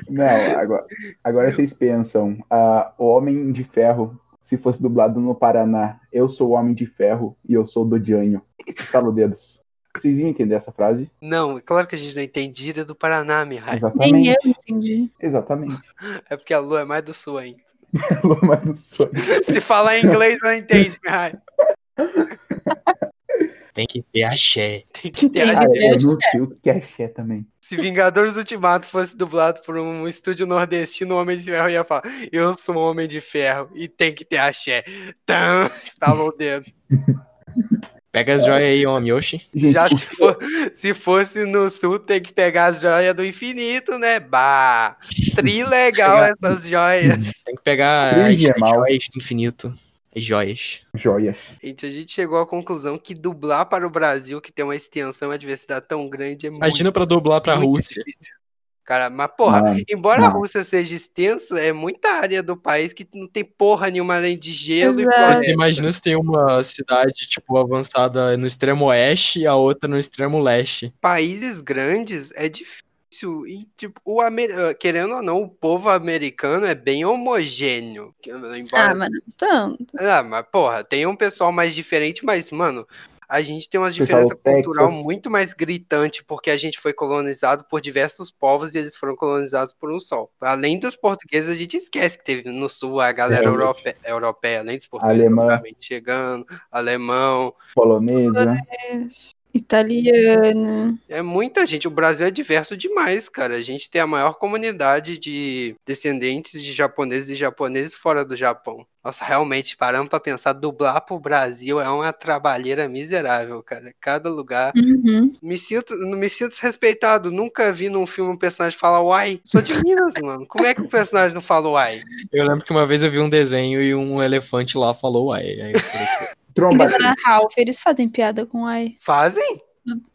Não, agora, agora vocês pensam, ah, o Homem de Ferro, se fosse dublado no Paraná, eu sou o Homem de Ferro e eu sou do Janho. Estalo dedos. Vocês iam entender essa frase? Não, é claro que a gente não entende gíria do Paraná, Mihai. Nem eu Exatamente. entendi. Exatamente. É porque a Lu é mais do Sul ainda. Mas não sou. Se falar inglês, não entende, Mihai. Tem que ter axé. Tem que ter Tem a que Ah, eu não sei o que é axé também. Se Vingadores Ultimato fosse dublado por um estúdio nordestino, o Homem de Ferro ia falar: Eu sou um Homem de Ferro e tem que ter axé. Tã, estalou o dedo. Pega as joias aí, homem. Gente, Já se, for- se fosse no sul, tem que pegar as joias do infinito, né? Bah! Tri legal essas joias. Tem que pegar as, as joias do infinito. As joias. joias. Gente, a gente chegou à conclusão que dublar para o Brasil, que tem uma extensão e uma diversidade tão grande, é Imagina pra dublar pra muito Rússia. difícil. Cara, mas porra, Mano, embora a não. Rússia seja extensa, é muita área do país que não tem porra nenhuma além de gelo Exato. e floresta. imagina se tem uma cidade, tipo, avançada no extremo oeste e a outra no extremo leste. Países grandes é difícil. E, tipo, o amer... eh, querendo ou não, o povo americano é bem homogêneo. Embora Ah, mas não tanto. Ah, mas porra, tem um pessoal mais diferente, mas, mano, a gente tem uma diferença do Texas. cultural muito mais gritante, porque a gente foi colonizado por diversos povos e eles foram colonizados por um só. Além dos portugueses, a gente esquece que teve no sul a galera Realmente. europe... europeia, além dos portugueses, Alemã. chegando, alemão. Polonesa. Italiano. É muita gente. O Brasil é diverso demais, cara. A gente tem a maior comunidade de descendentes de japoneses e japoneses fora do Japão. Nossa, realmente, parando pra pensar, dublar pro Brasil é uma trabalheira miserável, cara. Cada lugar. Uhum. Me sinto, não me sinto desrespeitado. Nunca vi num filme um personagem falar uai. Sou de Minas, mano. Como é que o personagem não fala uai? Eu lembro que uma vez eu vi um desenho e um elefante lá falou uai. Aí eu falei, Tromba. Eles na Ralph, eles fazem piada com ai. Fazem?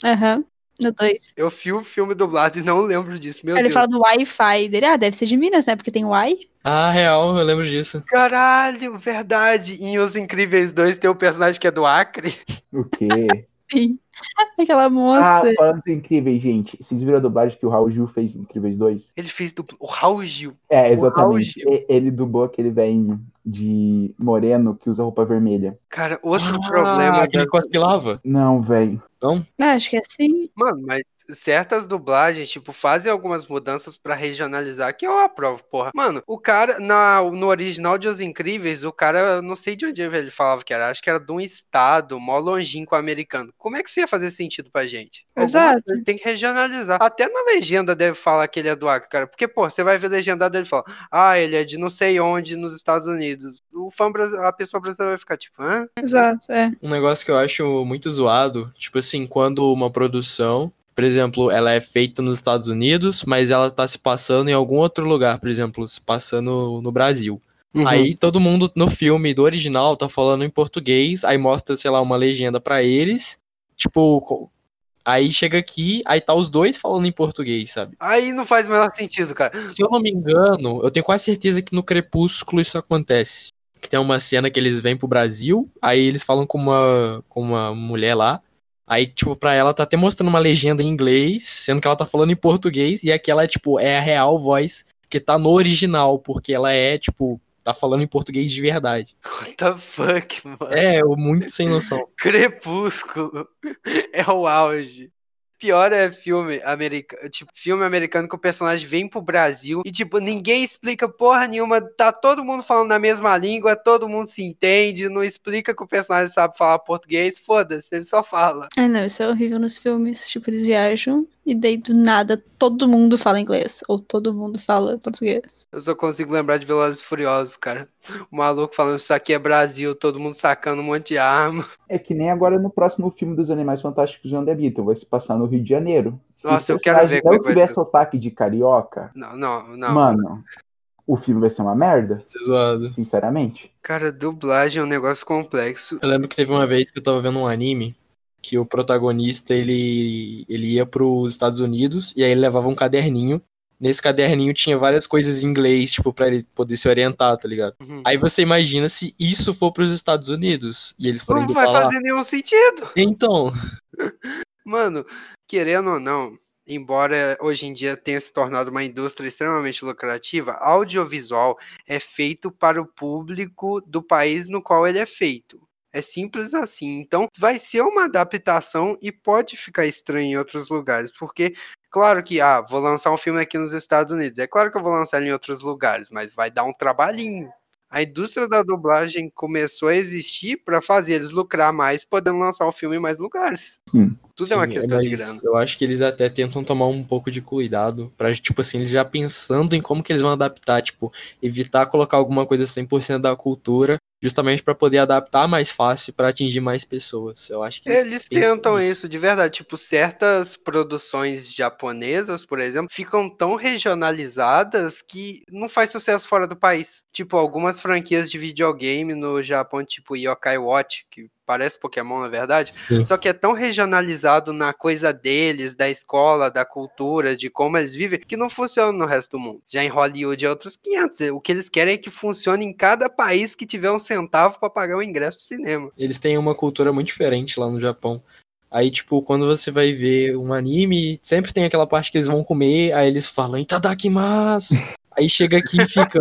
Aham. No 2. Eu vi o filme dublado e não lembro disso. Meu Ele Deus. fala do Wi-Fi dele. Ah, deve ser de Minas, né? Porque tem Wi. ah, real, eu lembro disso. Caralho, verdade. Em Os Incríveis 2 tem o personagem que é do Acre. O quê? Sim. Aquela Ah, moça. falando em incríveis, gente. Vocês viram a dublagem que o Raul Gil fez Incríveis 2? Ele fez duplo. O Raul Gil. É, exatamente. Gil. E- Ele dublou aquele velhinho de moreno que usa roupa vermelha. Cara, outro ah, problema. aquele da- cospe lava. Não, velho. Ah, acho que é assim. Mano, mas certas dublagens, tipo, fazem algumas mudanças pra regionalizar, que eu aprovo, porra. Mano, o cara, na, no original de Os Incríveis, o cara, eu não sei de onde ele falava que era, acho que era de um estado mó longínquo americano. Como é que isso ia fazer sentido pra gente? Exato. Tem que regionalizar. Até na legenda deve falar que ele é do Acre, cara. Porque, pô, você vai ver legendado ele fala, ah, ele é de não sei onde nos Estados Unidos. O fã, a pessoa brasileira vai ficar tipo, hã? Exato, é. Um negócio que eu acho muito zoado, tipo assim, quando uma produção, por exemplo, ela é feita nos Estados Unidos, mas ela tá se passando em algum outro lugar, por exemplo, se passando no Brasil. Uhum. Aí todo mundo no filme do original tá falando em português, aí mostra, sei lá, uma legenda pra eles, tipo, aí chega aqui, aí tá os dois falando em português, sabe? Aí não faz o menor sentido, cara. Se eu não me engano, eu tenho quase certeza que no Crepúsculo isso acontece. Que tem uma cena que eles vêm pro Brasil, aí eles falam com uma, com uma mulher lá. Aí, tipo, pra ela tá até mostrando uma legenda em inglês, sendo que ela tá falando em português, e aqui ela é, tipo, é a real voz que tá no original, porque ela é, tipo, tá falando em português de verdade. What the fuck, mano? É, eu muito sem noção. Crepúsculo é o auge. Pior é filme americano, tipo, filme americano que o personagem vem pro Brasil e, tipo, ninguém explica porra nenhuma, tá todo mundo falando na mesma língua, todo mundo se entende, não explica que o personagem sabe falar português, foda-se, ele só fala. Ah, não, isso é horrível nos filmes. Tipo, eles viajam e daí do nada todo mundo fala inglês. Ou todo mundo fala português. Eu só consigo lembrar de Velozes e Furiosos, cara. O maluco falando isso aqui é Brasil, todo mundo sacando um monte de arma. É que nem agora no próximo filme dos Animais Fantásticos onde habitam. Vai se passar no Rio de Janeiro. Se Nossa, o eu quero ver é não que vai tiver ser. sotaque de carioca, Não, não, não. mano, o filme vai ser uma merda, é zoado. sinceramente. Cara, dublagem é um negócio complexo. Eu lembro que teve uma vez que eu tava vendo um anime que o protagonista ele, ele ia pros Estados Unidos e aí ele levava um caderninho. Nesse caderninho tinha várias coisas em inglês, tipo, pra ele poder se orientar, tá ligado? Uhum. Aí você imagina se isso for pros Estados Unidos e eles forem Não vai lá. fazer nenhum sentido. Então, Mano, querendo ou não, embora hoje em dia tenha se tornado uma indústria extremamente lucrativa, audiovisual é feito para o público do país no qual ele é feito. É simples assim. Então, vai ser uma adaptação e pode ficar estranho em outros lugares, porque claro que ah, vou lançar um filme aqui nos Estados Unidos. É claro que eu vou lançar ele em outros lugares, mas vai dar um trabalhinho. A indústria da dublagem começou a existir para fazer eles lucrar mais, podendo lançar o filme em mais lugares. Sim. Tudo é uma sim, questão de grana. Eu acho que eles até tentam tomar um pouco de cuidado pra, tipo assim, eles já pensando em como que eles vão adaptar, tipo, evitar colocar alguma coisa 100% da cultura justamente para poder adaptar mais fácil para atingir mais pessoas. Eu acho que Eles pensam tentam nisso. isso de verdade. Tipo, certas produções japonesas, por exemplo, ficam tão regionalizadas que não faz sucesso fora do país. Tipo, algumas franquias de videogame no Japão, tipo Yokai Watch, que parece Pokémon na verdade, Sim. só que é tão regionalizado na coisa deles, da escola, da cultura, de como eles vivem, que não funciona no resto do mundo. Já em Hollywood é outros 500. O que eles querem é que funcione em cada país que tiver um centavo para pagar o ingresso do cinema. Eles têm uma cultura muito diferente lá no Japão. Aí, tipo, quando você vai ver um anime, sempre tem aquela parte que eles vão comer, aí eles falam, Itadakimasu! Aí chega aqui e fica,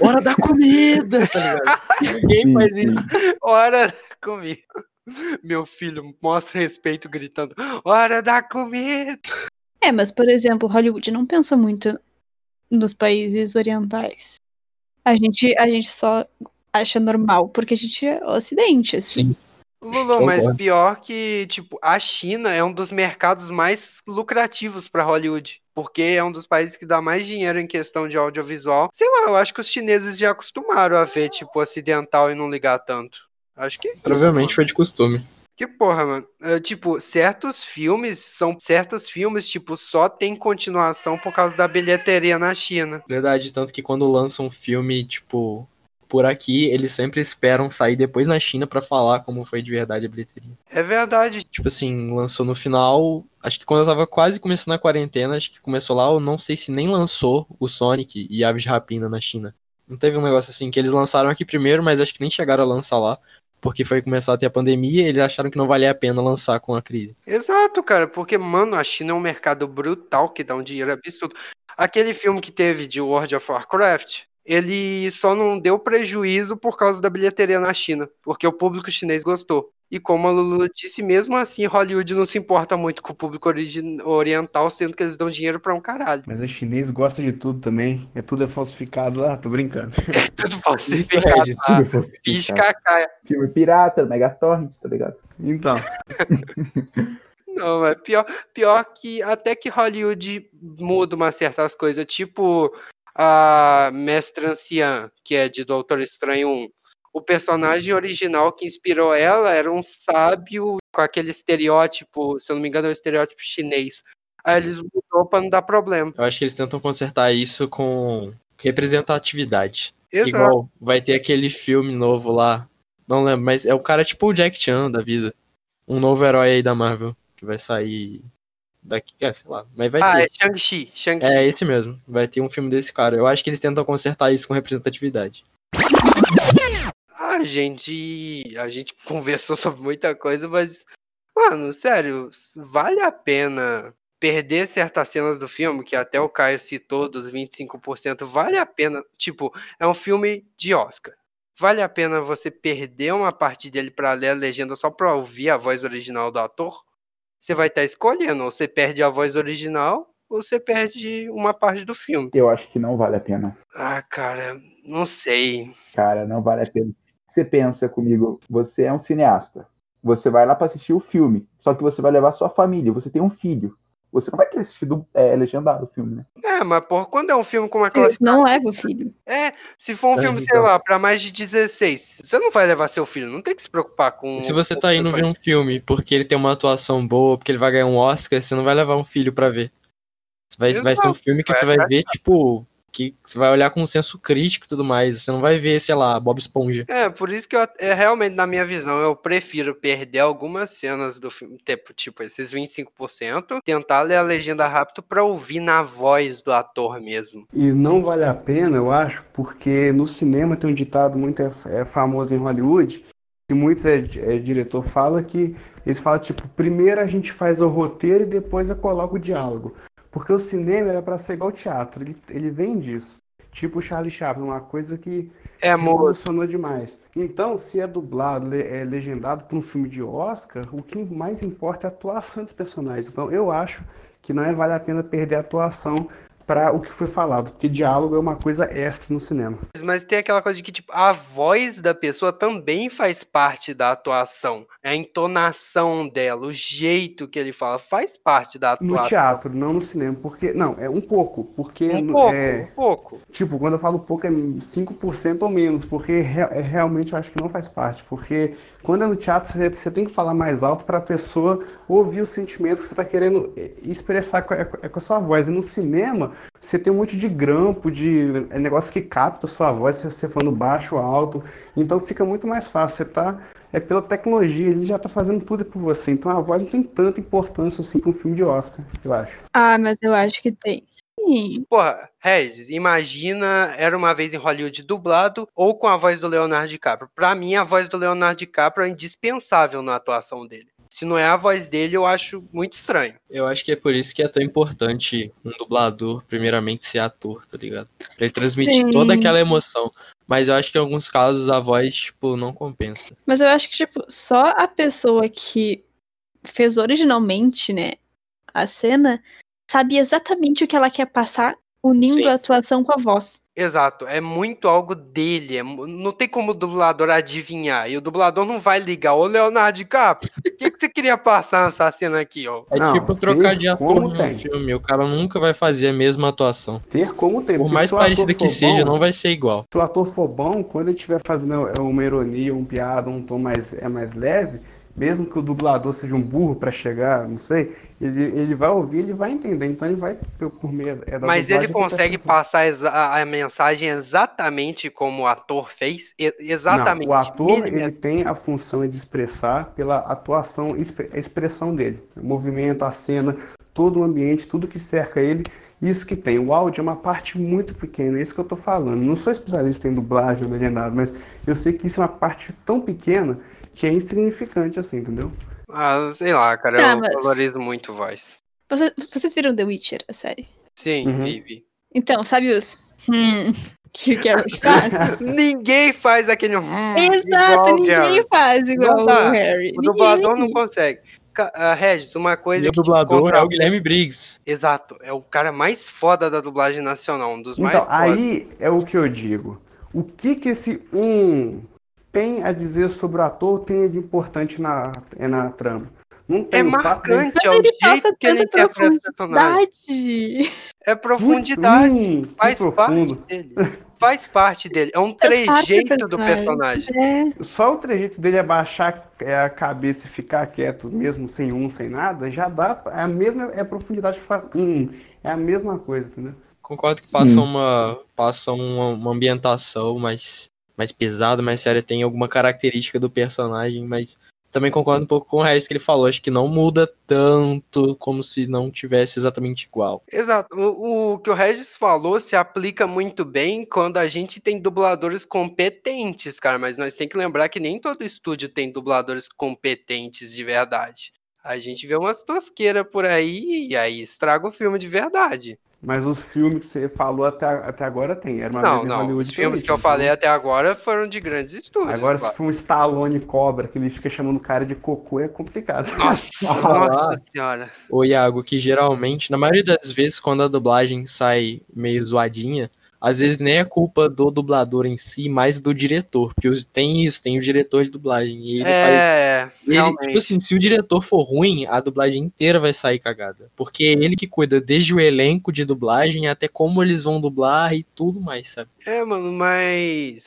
hora da comida, tá ligado? Ninguém faz isso. Hora da comida. Meu filho mostra respeito gritando: Hora da comida! É, mas, por exemplo, Hollywood não pensa muito nos países orientais. A gente, a gente só acha normal porque a gente é ocidente, assim. Sim. Lulu, mas pior que, tipo, a China é um dos mercados mais lucrativos para Hollywood. Porque é um dos países que dá mais dinheiro em questão de audiovisual. Sei lá, eu acho que os chineses já acostumaram a ver, tipo, ocidental e não ligar tanto. Acho que. é isso, Provavelmente mano. foi de costume. Que porra, mano. É, tipo, certos filmes são certos filmes, tipo, só tem continuação por causa da bilheteria na China. Verdade, tanto que quando lançam um filme, tipo, por aqui, eles sempre esperam sair depois na China pra falar como foi de verdade a bilheteria. É verdade. Tipo assim, lançou no final. Acho que quando eu tava quase começando a quarentena, acho que começou lá, eu não sei se nem lançou o Sonic e Aves de Rapina na China. Não teve um negócio assim que eles lançaram aqui primeiro, mas acho que nem chegaram a lançar lá. Porque foi começar a ter a pandemia e eles acharam que não valia a pena lançar com a crise. Exato, cara, porque, mano, a China é um mercado brutal que dá um dinheiro absurdo. Aquele filme que teve de World of Warcraft, ele só não deu prejuízo por causa da bilheteria na China, porque o público chinês gostou. E como a Lulu disse, mesmo assim, Hollywood não se importa muito com o público oriental, sendo que eles dão dinheiro pra um caralho. Mas a chinês gosta de tudo também. É tudo é falsificado lá, tô brincando. Tudo falsificado. Regis. tá? Tudo falsificado. Pisca a cara. Filme pirata, Megatorrent, tá ligado? Então, Não, é pior, pior que até que Hollywood muda umas certas coisas, tipo a Mestre Anciã, que é de Doutor Estranho 1. O personagem original que inspirou ela era um sábio com aquele estereótipo, se eu não me engano, é o estereótipo chinês. Aí eles mudou pra não dar problema. Eu acho que eles tentam consertar isso com representatividade. Exato. Igual vai ter aquele filme novo lá. Não lembro, mas é o cara tipo o Jack Chan da vida. Um novo herói aí da Marvel. Que vai sair daqui. É, sei lá. Mas vai Ah, ter. é Shang-Chi. Shang-Chi. É esse mesmo. Vai ter um filme desse cara. Eu acho que eles tentam consertar isso com representatividade. A gente, a gente conversou sobre muita coisa, mas, mano, sério, vale a pena perder certas cenas do filme, que até o Caio citou dos 25%, vale a pena, tipo, é um filme de Oscar. Vale a pena você perder uma parte dele pra ler a legenda só pra ouvir a voz original do ator? Você vai estar escolhendo, ou você perde a voz original, ou você perde uma parte do filme. Eu acho que não vale a pena. Ah, cara, não sei. Cara, não vale a pena. Você pensa comigo, você é um cineasta. Você vai lá pra assistir o filme. Só que você vai levar sua família. Você tem um filho. Você não vai querer assistir do, é, legendado o filme, né? É, mas porra, quando é um filme com uma classificação não leva o filho. É, se for um É, filme, sei então. lá, pra mais de 16, você não vai levar seu filho, não tem que se preocupar com. Se você tá indo ver um filme porque ele tem uma atuação boa, porque ele vai ganhar um Oscar, você não vai levar um filho pra ver. Vai, vai ser um filme que você vai ver, tipo, que você vai olhar com um senso crítico e tudo mais. Você não vai ver, sei lá, Bob Esponja. É, por isso que eu, é realmente, na minha visão, eu prefiro perder algumas cenas do filme, tipo, tipo esses 25%, tentar ler a legenda rápido pra ouvir na voz do ator mesmo. E não vale a pena, eu acho, porque no cinema tem um ditado muito é, é famoso em Hollywood, que muitos é, é, diretor fala que eles falam tipo, primeiro a gente faz o roteiro e depois eu coloco o diálogo. Porque o cinema era pra ser igual ao teatro, ele, ele vem disso. Tipo o Charlie Chaplin, uma coisa que É, revolucionou demais. Então, se é dublado, é legendado para um filme de Oscar, o que mais importa é a atuação dos personagens. Então, eu acho que não é, vale a pena perder a atuação para o que foi falado, porque diálogo é uma coisa extra no cinema. Mas tem aquela coisa de que, tipo, a voz da pessoa também faz parte da atuação. A entonação dela, o jeito que ele fala, faz parte da atuação. No teatro, não no cinema, porque. Não, é um pouco, porque. Um pouco, é, um pouco. Tipo, quando eu falo pouco é 5% ou menos, porque re- é, realmente eu acho que não faz parte. Porque quando é no teatro, você, você tem que falar mais alto para a pessoa ouvir os sentimentos que você está querendo eh, expressar com a, com a sua voz. E no cinema, você tem um monte de grampo, de é, negócio que capta a sua voz, se você falando baixo ou alto. Então fica muito mais fácil. Você tá. É pela tecnologia, ele já tá fazendo tudo por você. Então a voz não tem tanta importância assim para um filme de Oscar, eu acho. Ah, mas eu acho que tem. Sim. Porra, Regis, imagina Era Uma Vez em Hollywood dublado ou com a voz do Leonardo DiCaprio. Pra mim, a voz do Leonardo DiCaprio é indispensável na atuação dele. Se não é a voz dele, eu acho muito estranho. Eu acho que é por isso que é tão importante um dublador, primeiramente, ser ator, tá ligado? Pra ele transmitir Sim. toda aquela emoção. Mas eu acho que em alguns casos a voz, tipo, não compensa. Mas eu acho que, tipo, só a pessoa que fez originalmente, né, a cena, sabe exatamente o que ela quer passar, unindo Sim. a atuação com a voz. Exato, é muito algo dele. é não tem como o dublador adivinhar. E o dublador não vai ligar. Ô, Leonardo DiCaprio, o que, que você queria passar nessa cena aqui, ó? É Não, tipo trocar de ator num tem. filme. O cara nunca vai fazer a mesma atuação. Ter como tem. Por mais se o ator parecida que seja, bom, não vai ser igual. Se o ator for bom, quando ele estiver fazendo é, uma ironia, um piada, um tom mais, é mais leve, mesmo que o dublador seja um burro para chegar, não sei, ele, ele vai ouvir, ele vai entender. Então ele vai, por meio é da Mas ele consegue passar a, a mensagem exatamente como o ator fez? Exatamente. Não, o ator ele tem a função de expressar pela atuação, a expressão dele, o movimento, a cena, todo o ambiente, tudo que cerca ele. Isso que tem. O áudio é uma parte muito pequena, é isso que eu tô falando. Não sou especialista em dublagem ou legendado, mas eu sei que isso é uma parte tão pequena que é insignificante assim, entendeu? Ah, sei lá, cara, Tá, eu mas- valorizo muito voz. Vocês, vocês viram The Witcher, a série? Sim, Uhum. Vivi. Então, sabe os... Hum, que o Gary faz? Ninguém faz aquele. hum, Exato, igual o ninguém faz igual Não dá. o Harry. O Ninguém, dublador não ninguém. consegue. Ca- ah, Regis, uma coisa E o dublador é contra- o Guilherme Briggs. Exato, é o cara mais foda da dublagem nacional, um dos mais Então, foda. aí é o que eu digo. O que que esse um tem a dizer sobre o ator tem de importante na, é na trama? Não tem É o fato marcante, é o Ele passa jeito que ele interpreta o personagem. profundidade. É profundidade, hum, faz profundo. parte dele. Faz parte dele. É um Faz parte do trejeito do personagem. É. Só o trejeito dele abaixar é, a cabeça e ficar quieto, mesmo sem um, sem nada, já dá. É a mesma é a profundidade que faz. Hum, é a mesma coisa, entendeu? Concordo que Sim. passa uma passa uma, uma ambientação mais, mais pesada, mais séria, tem alguma característica do personagem, mas também concordo um pouco com o resto que ele falou. Acho que não muda tanto como se não tivesse exatamente igual. Exato. O, o que o Regis falou se aplica muito bem quando a gente tem dubladores competentes, cara. Mas nós tem que lembrar que nem todo estúdio tem dubladores competentes de verdade. A gente vê umas tosqueiras por aí e aí estraga o filme de verdade. Mas os filmes que você falou até, até agora tem. Era uma não, vez em não. Hollywood Os filmes que eu isso, falei até agora foram de grandes estúdios. Agora, claro. se for um Stallone Cobra, que ele fica chamando o cara de cocô, é complicado. Nossa, nossa senhora. Ô Iago, que geralmente, na maioria das vezes, quando a dublagem sai meio zoadinha, às vezes nem é culpa do dublador em si, mas do diretor. Porque tem isso, tem o diretor de dublagem. E ele faz É, Ele, realmente. tipo assim, se o diretor for ruim, a dublagem inteira vai sair cagada. Porque é ele que cuida desde o elenco de dublagem até como eles vão dublar e tudo mais, sabe? É, mano, mas.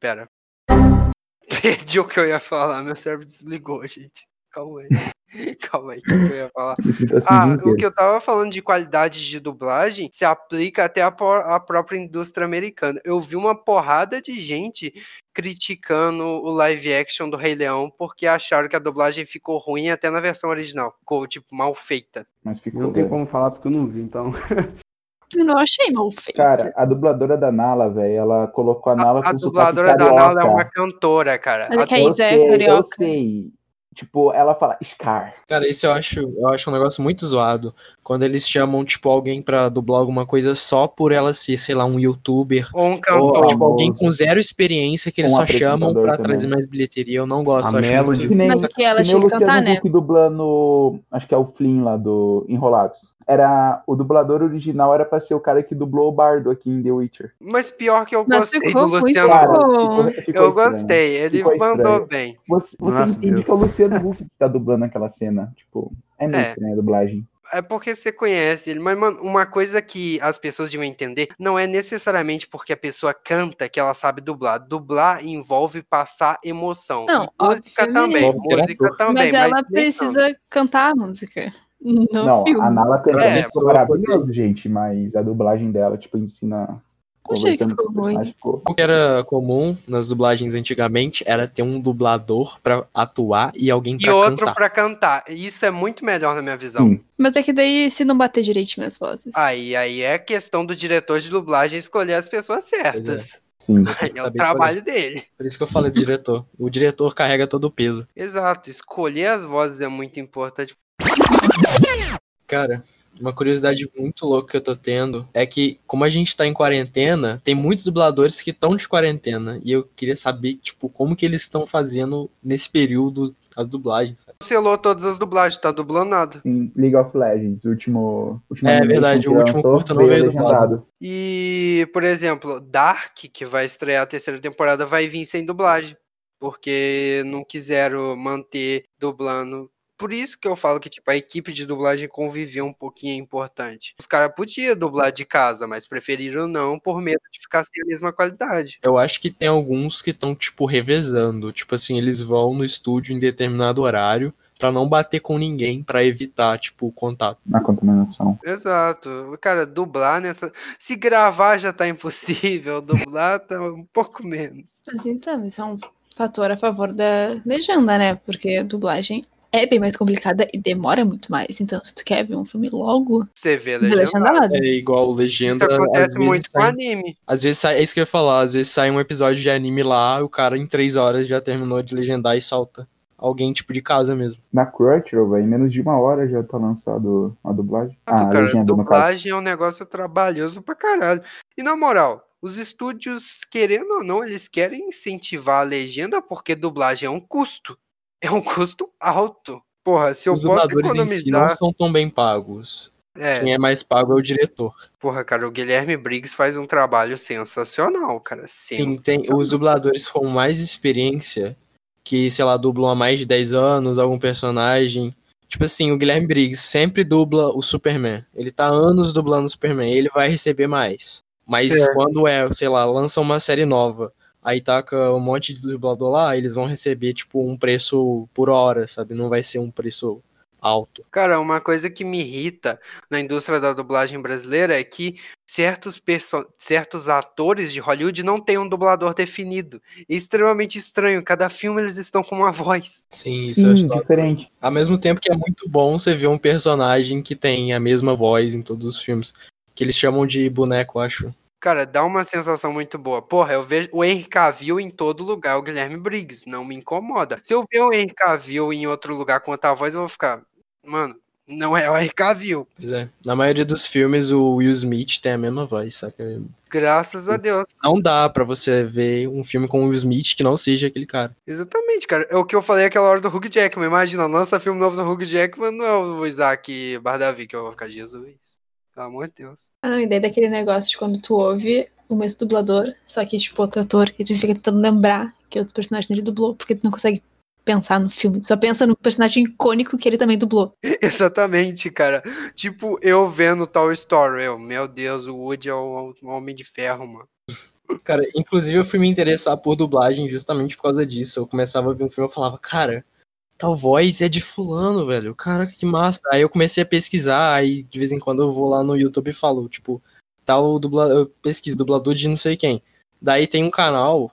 Pera. Perdi o que eu ia falar, meu cérebro desligou, gente. Calma aí. Calma aí, o que eu ia falar? Assim Ah, o que eu tava falando de qualidade de dublagem se aplica até a, a própria indústria americana. Eu vi uma porrada de gente criticando o live action do Rei Leão porque acharam que a dublagem ficou ruim até na versão original. Ficou, tipo, mal feita. Mas ficou Não tem bom. como falar porque eu não vi, então. Eu não achei mal feito. Cara, a dubladora da Nala, velho, ela colocou a Nala A com dubladora sotaque da Nala é carioca. uma cantora, cara. Mas é A que a é sei, eu carioca. sei. Tipo, ela fala Scar. Cara, isso eu acho, eu acho um negócio muito zoado. Quando eles chamam, tipo, alguém pra dublar alguma coisa só por ela ser, sei lá, um youtuber. Ou um Ou, cantor. tipo, alguém com zero experiência que eles Um só chamam pra também. trazer mais bilheteria. Eu não gosto. A eu acho Melody. muito- Que nem, Mas o que ela que que cantar, né? Huck dublando, acho que é o Flynn lá do Enrolados. Era o dublador original era pra ser o cara que dublou o Bardo aqui em The Witcher. Mas pior que eu Mas gostei ficou do muito Luciano Cara, ficou- ficou Eu estranho. gostei, ele Ficou mandou estranho. bem. Você, você Nossa, entende Deus. que é o Luciano Huck que tá dublando aquela cena. Tipo, é É. estranha a dublagem. É porque você conhece ele, mas mano, uma coisa que as pessoas deviam entender não é necessariamente porque a pessoa canta que ela sabe dublar. Dublar envolve passar emoção. Não, E música também, música também. Mas ela nem tanto. precisa cantar a música. No Não, filme. a Nala canta É, ficou maravilhoso, gente, mas a dublagem dela, tipo, ensina. Achei que ficou o ruim. personagem, ficou. O que era comum nas dublagens antigamente era ter um dublador pra atuar e alguém E pra outro cantar. pra cantar. Isso é muito melhor na minha visão. Sim. Mas é que daí, se não bater direitinho as vozes. Aí, aí é questão do diretor de dublagem escolher as pessoas certas. Sim. Tem Aí que é o trabalho dele. Por isso que eu falei do diretor. O diretor carrega todo o peso. Exato, escolher as vozes é muito importante. Cara, uma curiosidade muito louca que eu tô tendo é que, como a gente tá em quarentena, tem muitos dubladores que estão de quarentena. E eu queria saber, tipo, como que eles estão fazendo nesse período as dublagens, sabe? Cancelou todas as dublagens, tá dublando nada. Sim, League of Legends, o último. último É verdade, o último curta não veio dublado. E, por exemplo, Dark, que vai estrear a terceira temporada, vai vir sem dublagem. Porque não quiseram manter dublando. Por isso que eu falo que, tipo, a equipe de dublagem conviver um pouquinho é importante. Os caras podiam dublar de casa, mas preferiram não por medo de ficar sem a mesma qualidade. Eu acho que tem alguns que estão, tipo, revezando. Tipo assim, eles vão no estúdio em determinado horário pra não bater com ninguém, pra evitar, tipo, o contato. Na contaminação. Exato. Cara, dublar nessa. Se gravar já tá impossível, dublar tá um pouco menos. Mas então, isso é um fator a favor da legenda, né? Porque a dublagem é bem mais complicada e demora muito mais. Então, se tu quer ver um filme logo, Você vê legendado. legendado. É igual Isso legenda. Às acontece muito vezes, com sai, anime. às vezes sai. É isso que eu ia falar. Às vezes sai um episódio de anime lá, o cara em três horas já terminou de legendar e solta. Alguém, tipo, de casa mesmo. Na Crunchyroll, velho, em menos de uma hora já tá lançado a dublagem. Ah, a cara, legenda, dublagem é um negócio trabalhoso pra caralho. E na moral, os estúdios, querendo ou não, eles querem incentivar a legenda porque dublagem é um custo. É um custo alto. Porra, se eu Os posso dubladores em si não economizar. são tão bem pagos. É, Quem é mais pago é o diretor. porra, cara, o Guilherme Briggs faz um trabalho sensacional, cara. Tem, tem sensacional. os dubladores com mais experiência, que, sei lá, dublam há mais de 10 anos algum personagem. Tipo assim, o Guilherme Briggs sempre dubla o Superman. Ele tá anos dublando o Superman, ele vai receber mais. Mas É. quando é, sei lá, lança uma série nova, aí taca um monte de dublador lá, eles vão receber, tipo, um preço por hora, sabe? Não vai ser um preço alto. Cara, uma coisa que me irrita na indústria da dublagem brasileira é que certos, perso- certos atores de Hollywood não têm um dublador definido. É extremamente estranho. Cada filme eles estão com uma voz. Sim, isso eu Sim, acho diferente. Ao mesmo tempo que é muito bom você ver um personagem que tem a mesma voz em todos os filmes. Que eles chamam de boneco, acho. Cara, dá uma sensação muito boa. Porra, eu vejo o Henry Cavill em todo lugar, o Guilherme Briggs, não me incomoda. Se eu ver o Henry Cavill em outro lugar com outra voz, eu vou ficar, mano, não é o Henry Cavill. Pois é. Na maioria dos filmes, o Will Smith tem a mesma voz, saca? Graças a Deus. Não dá pra você ver um filme com o Will Smith que não seja aquele cara. Exatamente, cara. É o que eu falei aquela hora do Hugh Jackman. Imagina, lança filme novo do Hugh Jackman, não é o Isaac Bardavi, que eu vou ficar, Jesus. Pelo amor de Deus. Ah, não, e daí daquele negócio de quando tu ouve o mesmo dublador, só que, tipo, outro ator, e tu fica tentando lembrar que outro personagem ele dublou, porque tu não consegue pensar no filme. Só pensa no personagem icônico que ele também dublou. Exatamente, cara. Tipo, eu vendo Toy Story, eu, meu Deus, o Woody é o, o Homem de Ferro, mano. Cara, inclusive eu fui me interessar por dublagem justamente por causa disso. Eu começava a ver um filme e eu falava, cara, tal voz é de fulano, velho. Cara, que massa. Aí eu comecei a pesquisar, aí de vez em quando eu vou lá no YouTube e falo, tipo, tal dublador, eu pesquiso dublador de não sei quem. Daí tem um canal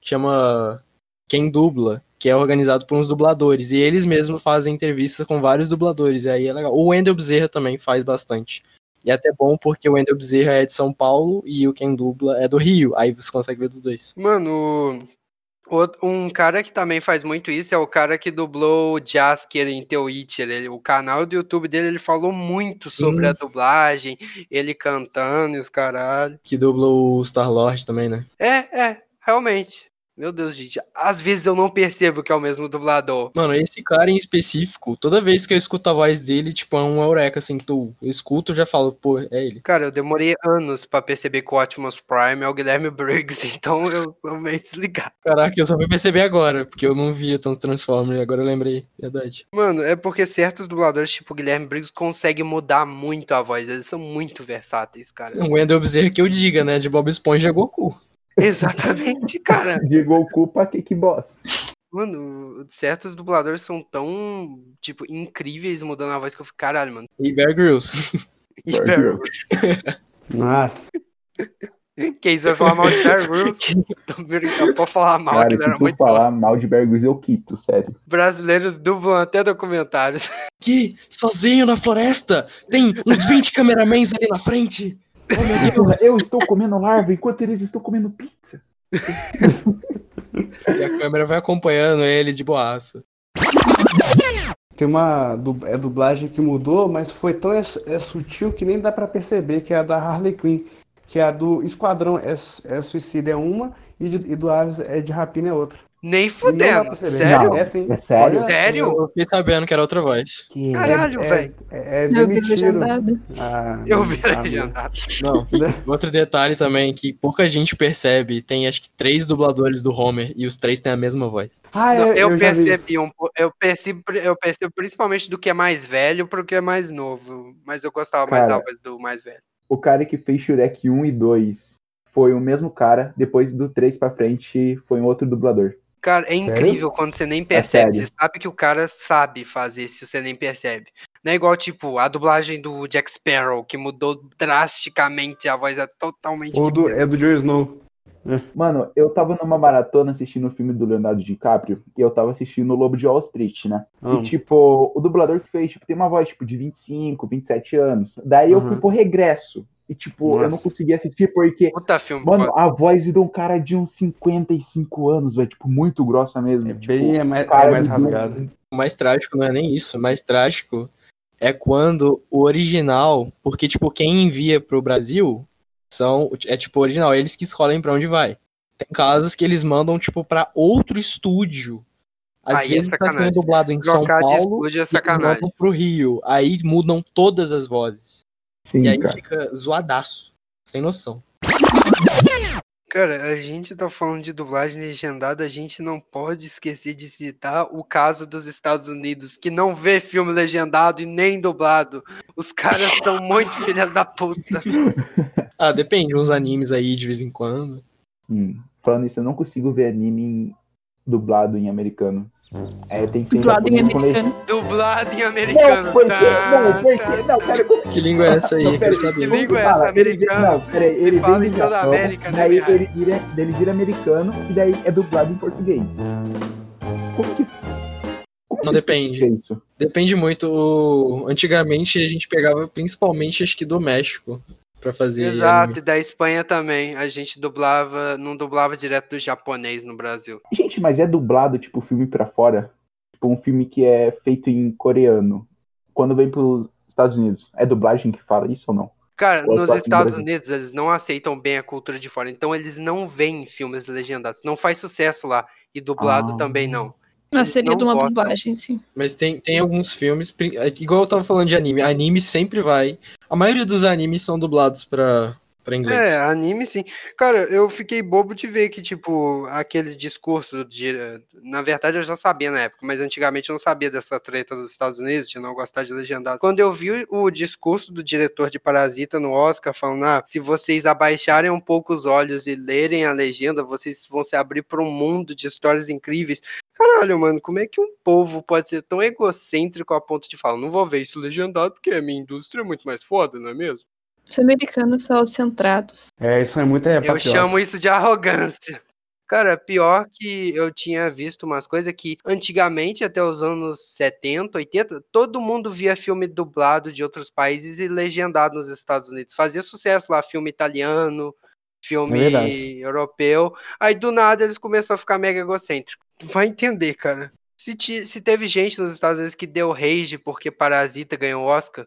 que chama Quem Dubla, que é organizado por uns dubladores. E eles mesmos fazem entrevistas com vários dubladores. E aí é legal. O Wendel Bezerra também faz bastante. E é até bom porque o Wendel Bezerra é de São Paulo e o Quem Dubla é do Rio. Aí você consegue ver dos dois. Mano, um cara que também faz muito isso é o cara que dublou o Jasker em The Witcher. Ele, o canal do YouTube dele, ele falou muito Sim. sobre a dublagem, ele cantando e os caralho. Que dubla o Star-Lord também, né? É, é, realmente. Meu Deus, gente. Às vezes eu não percebo que é o mesmo dublador. Mano, esse cara em específico, toda vez que eu escuto a voz dele, tipo, é um eureka, assim, tu, eu escuto e já falo, pô, é ele. Cara, eu demorei anos pra perceber que o Optimus Prime é o Guilherme Briggs, então eu sou meio desligado. Caraca, eu só fui perceber agora, porque eu não via tanto Transformers, agora eu lembrei, verdade. Mano, é porque certos dubladores, tipo o Guilherme Briggs, conseguem mudar muito a voz. Eles são muito versáteis, cara. O Wendell Bezerra que eu diga, né, de Bob Esponja é Goku. Exatamente, cara. De Goku pra Cake Boss. Mano, certos dubladores são tão, tipo, incríveis mudando a voz que eu fico, caralho, mano. E Bear Grylls. E Bear Nossa. Que isso, vai falar mal de Bear Grylls? Brincando, pode falar mal, Cara, que ele era muito falar mal de Bear Grylls, eu quito, sério. Brasileiros dublam até documentários. Que sozinho na floresta, tem uns 20 cameramans ali na frente. Oh meu Deus. Eu, eu estou comendo larva enquanto eles estão comendo pizza. E a câmera vai acompanhando ele de boaça. Tem uma é dublagem que mudou, mas foi tão é, é sutil que nem dá pra perceber que é a da Harley Quinn. Que é a do Esquadrão é, é Suicida é uma e, de- e do Aves é de Rapina é outra. Nem fudendo. Sério? Não. É sim. É sério? Olha, Sério? Eu fiquei sabendo que era outra voz. Que... Caralho, é, velho. É, é, Eu legendado. a- Eu vi a- legendado. Não. Outro detalhe também que pouca gente percebe, tem acho que três dubladores do Homer e os três têm a mesma voz. Ah, Não, é, eu, eu, isso. percebi um pouco. Eu percebo, eu percebo principalmente do que é mais velho pro que é mais novo. Mas eu gostava mais Cara. da voz do mais velho. O cara que fez Shrek 1 e 2 foi o mesmo cara. Depois do 3 pra frente, foi um outro dublador. Cara, é incrível quando você nem percebe. sério. você sabe que o cara sabe fazer se você nem percebe. Não é igual, tipo, a dublagem do Jack Sparrow, que mudou drasticamente, a voz é totalmente Ou do, diferente. é do Joe Snow. Mano, eu tava numa maratona assistindo o filme do Leonardo DiCaprio e eu tava assistindo o Lobo de Wall Street, né? E, tipo, o dublador que fez, tipo, tem uma voz, tipo, de 25, 27 anos. Daí eu fui Uhum. pro regresso. E, tipo, eu não Nossa. consegui assistir porque, Puta filme. mano, foda. a voz de um cara de uns 55 anos, velho, tipo, muito grossa mesmo. É tipo, bem é mais, é mais de um- rasgado. O mais trágico não é nem isso, o mais trágico é quando o original, porque tipo, quem envia pro Brasil são é tipo o original, eles que escolhem pra onde vai. Tem casos que eles mandam tipo pra outro estúdio. Às Aí é vezes tá sacanagem. sendo dublado em São Trocar de Paulo, estúdio é e eles sacanagem. mandam pro Rio. Aí mudam todas as vozes. Sim, e aí cara. fica zoadaço, sem noção. Cara, a gente tá falando de dublagem legendada, a gente não pode esquecer de citar o caso dos Estados Unidos, que não vê filme legendado e nem dublado. Os caras são muito filhas da puta. Ah, depende, uns animes aí de vez em quando. Sim. Falando isso, eu não consigo ver anime dublado em americano. É, tem que ser Dublado em americano. Dublado em americano. Não, porque, tá, não, porque, tá. não, cara, como Que língua é essa aí? Não, Eu quero pera aí, saber. que língua é Fala, essa, ele- americano? Não, peraí, ele fala vem em do toda a Japão, América, né, daí ele vira, ele vira americano e daí é dublado em português. Como que. Não depende. isso? Depende muito. Antigamente a gente pegava principalmente acho que do México pra fazer. Exato, anime. e da Espanha também. A gente dublava, não dublava direto do japonês no Brasil. Gente, mas é dublado, tipo, filme pra fora? Tipo, um filme que é feito em coreano. Quando vem pros Estados Unidos, é dublagem que fala isso ou não? Cara, Ou é nos Estados? Unidos eles não aceitam bem a cultura de fora, então eles não veem filmes legendados. Não faz sucesso lá. E dublado Ah. também não. Mas seria de uma gostam. dublagem, sim. Mas tem, tem alguns filmes, igual eu tava falando de anime, anime sempre vai. A maioria dos animes são dublados pra, pra inglês. É, anime sim. Cara, eu fiquei bobo de ver que, tipo, aquele discurso de. Na verdade, eu já sabia na época, mas antigamente eu não sabia dessa treta dos Estados Unidos, de não gostar de legendado. Quando eu vi o discurso do diretor de Parasita no Oscar, falando: ah, se vocês abaixarem um pouco os olhos e lerem a legenda, vocês vão se abrir para um mundo de histórias incríveis. Caralho, mano, como é que um povo pode ser tão egocêntrico a ponto de falar, não vou ver isso legendado porque a minha indústria é muito mais foda, não é mesmo? Os americanos são centrados. É, isso é muito é, Eu chamo isso de arrogância. Cara, pior que eu tinha visto umas coisas que antigamente, até os anos 70, 80, todo mundo via filme dublado de outros países e legendado nos Estados Unidos. Fazia sucesso lá, filme italiano, filme É europeu. Aí do nada eles começaram a ficar mega egocêntricos. Vai entender, cara. Se, ti- se teve gente nos Estados Unidos que deu rage porque Parasita ganhou Oscar,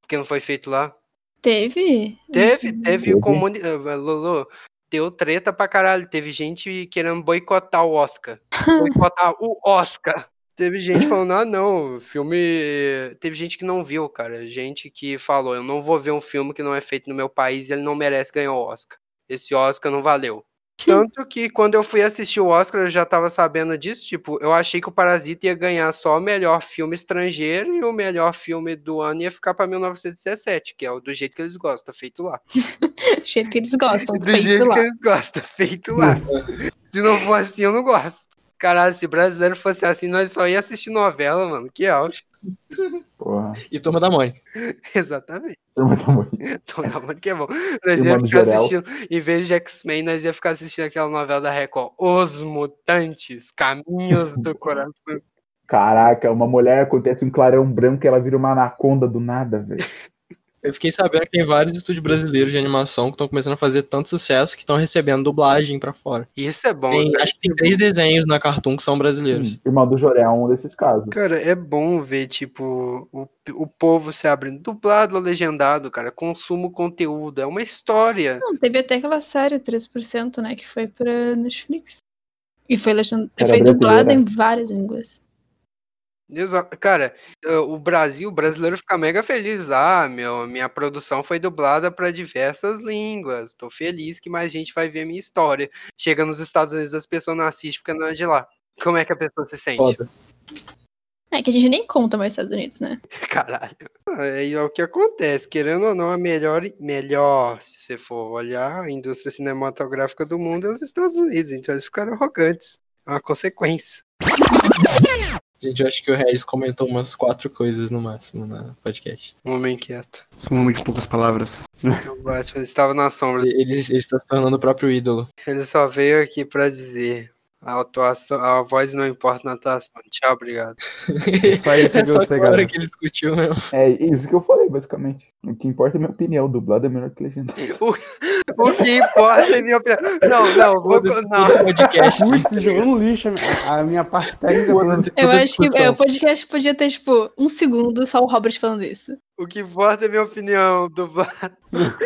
porque não foi feito lá. Teve? Teve, teve o comuni... eh, Lulu, deu treta pra caralho. Teve gente querendo boicotar o Oscar. boicotar o Oscar. Teve gente falando, ah, não, o filme. Teve gente que não viu, cara. Gente que falou, eu não vou ver um filme que não é feito no meu país e ele não merece ganhar o Oscar. Esse Oscar não valeu. Tanto que quando eu fui assistir o Oscar, eu já tava sabendo disso. Tipo, eu achei que o Parasita ia ganhar só o melhor filme estrangeiro e o melhor filme do ano ia ficar pra 1917, que é o do jeito que eles gostam, feito lá. Do jeito que eles gostam, Do feito jeito lá. que eles gostam, feito lá. Se não for assim, eu não gosto. Caralho, se brasileiro fosse assim, nós só ia assistir novela, mano. Que auge. Porra. E Turma da Mônica. Exatamente. Turma da Mônica. Na mano que é bom. Nós ia ficar assistindo, em vez de X-Men, nós ia ficar assistindo aquela novela da Record. Os Mutantes, Caminhos do Coração. Caraca, uma mulher acontece um clarão branco e ela vira uma anaconda do nada, velho. Eu fiquei sabendo que tem vários estúdios brasileiros de animação que estão começando a fazer tanto sucesso que estão recebendo dublagem pra fora. Isso é bom. Tem- né? acho que tem três desenhos na Cartoon que são brasileiros. Irmão do Joré é um desses casos. Cara, é bom ver, tipo, o, o povo se abrindo. Dublado ou legendado, cara. Consumo conteúdo. É uma história. Não, teve até aquela série 3%, né, que foi pra Netflix. E foi, legend... Foi dublada em várias línguas. Exato. Cara, o Brasil, o brasileiro fica mega feliz. Ah, meu, minha produção foi dublada para diversas línguas. Tô feliz que mais gente vai ver minha história. Chega nos Estados Unidos, as pessoas não assistem porque não é de lá. Como é que a pessoa se sente? Foda. É que a gente nem conta mais Estados Unidos, né? Caralho. Aí é o que acontece. Querendo ou não, a melhor, melhor, se você for olhar, a indústria cinematográfica do mundo é os Estados Unidos. Então eles ficaram arrogantes. É uma consequência. Gente, eu acho que o Regis comentou umas quatro coisas no máximo na podcast. Um homem quieto. Um homem de poucas palavras. O Batman estava na sombra. Ele, ele está se tornando o próprio ídolo. Ele só veio aqui pra dizer. A atuação, a voz não importa na atuação. Tchau, obrigado. Isso aí, você É viu só você, agora galera. que ele discutiu mesmo. É isso que eu falei, basicamente. O que importa é minha opinião. Dublado é melhor que legendado. O que importa é minha opinião. Não, não, vou, não. todo podcast. Putz, você jogou no lixo a minha- parte técnica Eu acho que é, o podcast podia ter, tipo, um segundo só o Robert falando isso. O que importa é minha opinião. Dublado.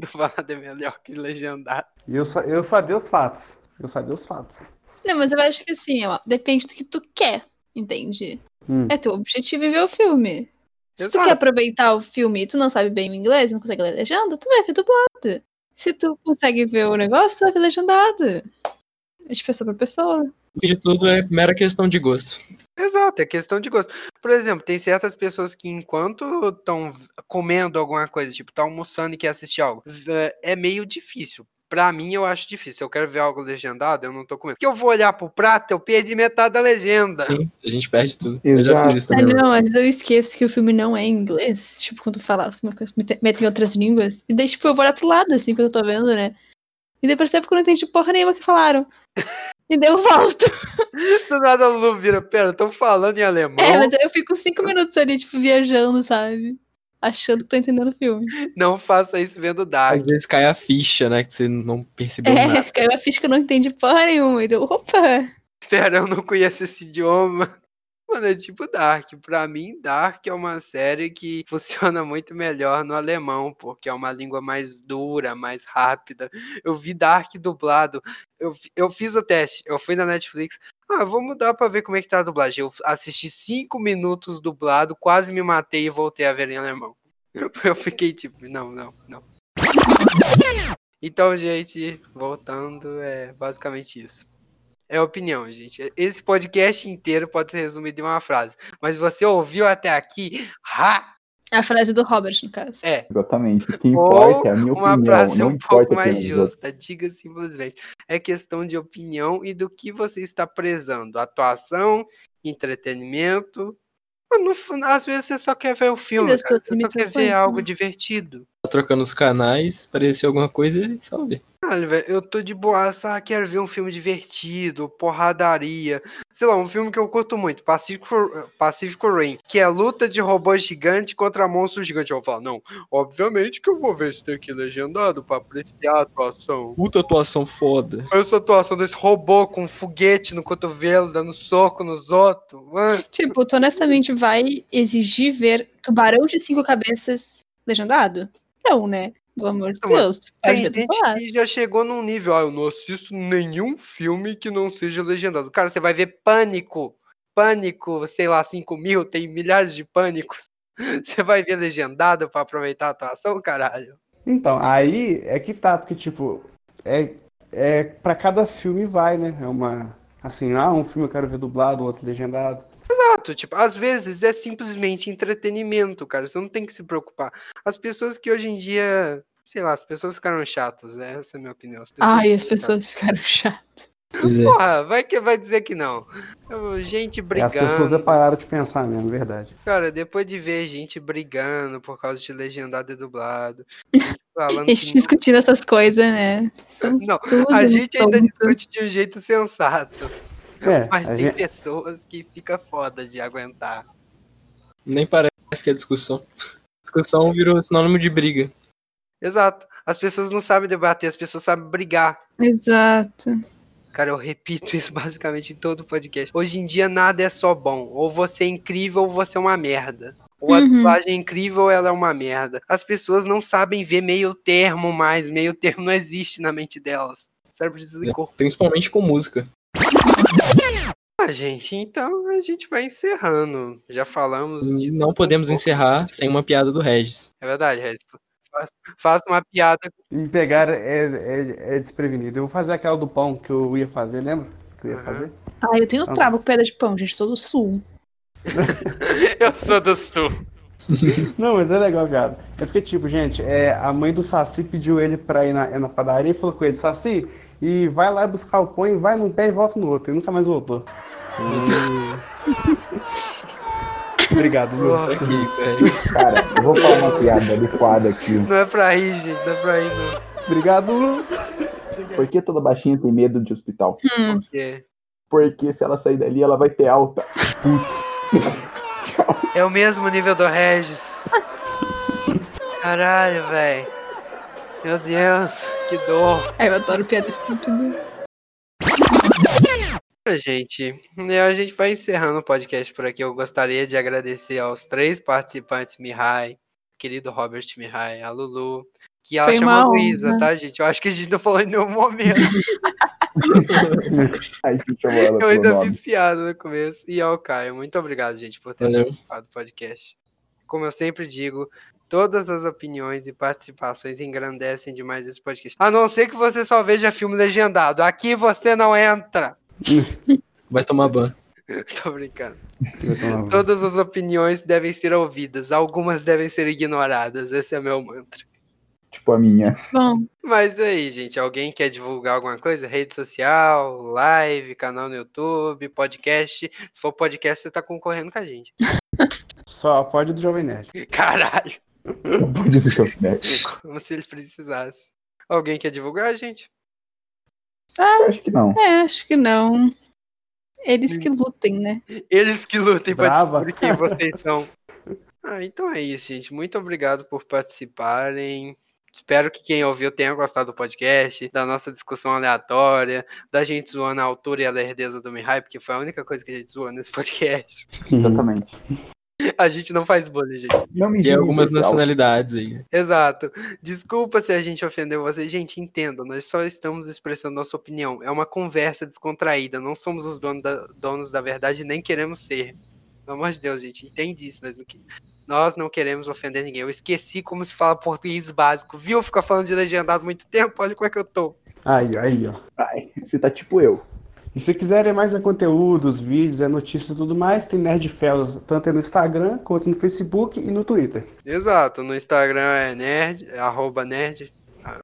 Dublado é melhor que legendado. E eu, eu sabia os fatos. Eu sabia os fatos. Não, mas eu acho que assim, ó, depende do que tu quer, entende? Hum. É teu objetivo ver o filme. Se tu Exato. quer aproveitar o filme e tu não sabe bem o inglês, não consegue ler legenda, tu vai ver dublado. Se tu consegue ver o negócio, tu vai ver legendado. É de pessoa pra pessoa. De tudo é mera questão de gosto. Exato, é questão de gosto. Por exemplo, tem certas pessoas que enquanto estão comendo alguma coisa, tipo, tá almoçando e quer assistir algo, é meio difícil. Pra mim, eu acho difícil. Se eu quero ver algo legendado, eu não tô comendo. Porque eu vou olhar pro prato, eu perdi metade da legenda. Sim, a gente perde tudo. Eu já Exato. fiz isso Ah, também. não, mas eu esqueço que o filme não é em inglês. Tipo, quando fala uma coisa, mete- mete em outras línguas. E daí, tipo, eu vou olhar pro lado, assim, quando eu tô vendo, né? E daí eu percebo que eu não entendi porra nenhuma que falaram. E daí eu volto. Do nada a Lu vira, pera, estão falando em alemão. É, mas aí eu fico cinco minutos ali, tipo, viajando, sabe? Achando que tô entendendo o filme. Não faça isso vendo Dark. Às vezes cai a ficha, né? Que você não percebeu É, nada. caiu a ficha que eu não entendi porra nenhuma. E deu, opa! Pera, eu não conheço esse idioma. Mano, é tipo Dark. Pra mim, Dark é uma série que funciona muito melhor no alemão, porque é uma língua mais dura, mais rápida. Eu vi Dark dublado. Eu, eu fiz o teste. Eu fui na Netflix. Ah, vou mudar pra ver como é que tá a dublagem. Eu assisti cinco minutos dublado, quase me matei e voltei a ver em alemão. Eu fiquei tipo, não, não, não. Então, gente, voltando, é basicamente isso. É opinião, gente. Esse podcast inteiro pode ser resumido em uma frase. Mas você ouviu até aqui? Ha! A frase do Robert, no caso. É. Exatamente. O que Ou importa é a minha uma opinião. frase Não um importa pouco mais justa. Diga simplesmente. É questão de opinião e do que você está prezando. Atuação, entretenimento. Mano, às vezes você só quer ver o filme, Você só quer ver algo né? divertido. Tá trocando os canais, parecia alguma coisa e só ver. Olha, velho, eu tô de boa, só quero ver um filme divertido, porradaria. Sei lá, um filme que eu curto muito, Pacific, Pacific Rim, que é luta de robô gigante contra monstro gigante. Eu falo, não, obviamente que eu vou ver isso daqui legendado pra apreciar a atuação. Puta atuação foda. Essa atuação desse robô com foguete no cotovelo, dando soco nos outros. Mano, Tipo, tu honestamente vai exigir ver Tubarão de Cinco Cabeças legendado? Não, né? Pelo amor de mas Deus. Tem gente falar. que já chegou num nível, ah, eu não assisto nenhum filme que não seja legendado. Cara, você vai ver Pânico. Pânico, sei lá, 5 mil, tem milhares de pânicos. Você vai ver legendado pra aproveitar a atuação, caralho? Então, aí é que tá, porque, tipo, é, é para cada filme vai, né? É uma. Assim, ah, um filme eu quero ver dublado, outro legendado. Exato, tipo, às vezes é simplesmente entretenimento, cara. Você não tem que se preocupar. As pessoas que hoje em dia, sei lá, as pessoas ficaram chatas, né? essa é a minha opinião. As Ai, as pessoas ficaram chatas. É. Porra, vai que vai dizer que não. Gente É, as brigando. pessoas pararam de pensar mesmo, verdade. Cara, depois de ver gente brigando por causa de legendado e dublado, falando A gente que não, discutindo essas coisas, né? São não, a gente ainda discute de um jeito sensato, É, mas tem gente- pessoas que fica foda de aguentar. Nem parece que é discussão. Discussão virou sinônimo de briga. Exato. As pessoas não sabem debater, as pessoas sabem brigar. Exato. Cara, eu repito isso basicamente em todo podcast. Hoje em dia nada é só bom. Ou você é incrível ou você é uma merda. Ou a Uhum. dublagem é incrível ou ela é uma merda. As pessoas não sabem ver meio termo mais. Meio termo não existe na mente delas. O cérebro desligou. Principalmente com música. Ah, gente, então a gente vai encerrando. Já falamos. de Não podemos um encerrar sem uma piada do Regis. É verdade, Regis. Faça- uma piada. Me pegar é, é, é desprevenido. Eu vou fazer aquela do pão que eu ia fazer, lembra? Que eu ia Aham. fazer? Ai, eu tenho Ah. trava com pedra de pão, gente. Sou do sul. Eu sou do sul. Não, mas é legal, viado. É porque, tipo, gente, é, a mãe do Saci pediu ele pra ir na, ir na padaria e falou com ele, Saci, e vai lá buscar o pão e vai num pé e volta no outro. E nunca mais voltou. Obrigado, meu. Que isso? Cara, eu vou falar uma piada adequada aqui. Não é pra rir, gente. Não é pra rir, não. Obrigado, Lu. Por que toda baixinha tem medo de hospital? É. Porque se ela sair dali, ela vai ter alta. Putz. É o mesmo nível do Regis. Caralho, velho. Meu Deus, que dor. Ai, eu adoro piada estúpida. Gente, a gente vai encerrando o podcast por aqui. Eu gostaria de agradecer aos três participantes, Mihai, querido Robert Mihai, a Lulu, que ela Foi chama uma Luísa, tá, gente? Eu acho que a gente não falou em nenhum momento. Eu ainda fiz piada no começo. E ao Caio, muito obrigado, gente, por ter participado do podcast. Como eu sempre digo, todas as opiniões e participações engrandecem demais esse podcast. A não ser que você só veja filme legendado. Aqui você não entra. Vai tomar ban. Tô brincando. Todas as opiniões devem ser ouvidas, algumas devem ser ignoradas. Esse é meu mantra. Tipo a minha. Bom, Mas aí, gente, alguém quer divulgar alguma coisa? Rede social, live, canal no YouTube, podcast. Se for podcast, você tá concorrendo com a gente. Só pode do Jovem Nerd. Caralho, Pode deixar o como se ele precisasse. Alguém quer divulgar, gente? Eu acho que não. é, acho que não. Eles que lutem, né? Eles que lutem pra Brava. descobrir quem vocês são. Ah, então é isso, gente. Muito obrigado por participarem. Espero que quem ouviu tenha gostado do podcast, da nossa discussão aleatória, da gente zoando a altura e a lerdeza do Mihai, porque foi a única coisa que a gente zoou nesse podcast. Exatamente. A gente não faz bullying, gente. Não me E algumas pessoal. nacionalidades aí. Exato. Desculpa se a gente ofendeu vocês. Gente, entenda, nós só estamos expressando nossa opinião. É uma conversa descontraída. Não somos os donos da, donos da verdade, nem queremos ser. Pelo amor de Deus, gente, entende isso. Nós não, que- nós não queremos ofender ninguém. Eu esqueci como se fala português básico. Viu? Ficar falando de legendado muito tempo. Olha como é que eu tô. Aí, aí, ó. Ai, você tá tipo eu. E se quiserem mais é conteúdos, vídeos, é notícias e tudo mais, tem Nerd Fellas tanto no Instagram quanto no Facebook e no Twitter. Exato. No Instagram é nerd, é arroba nerd,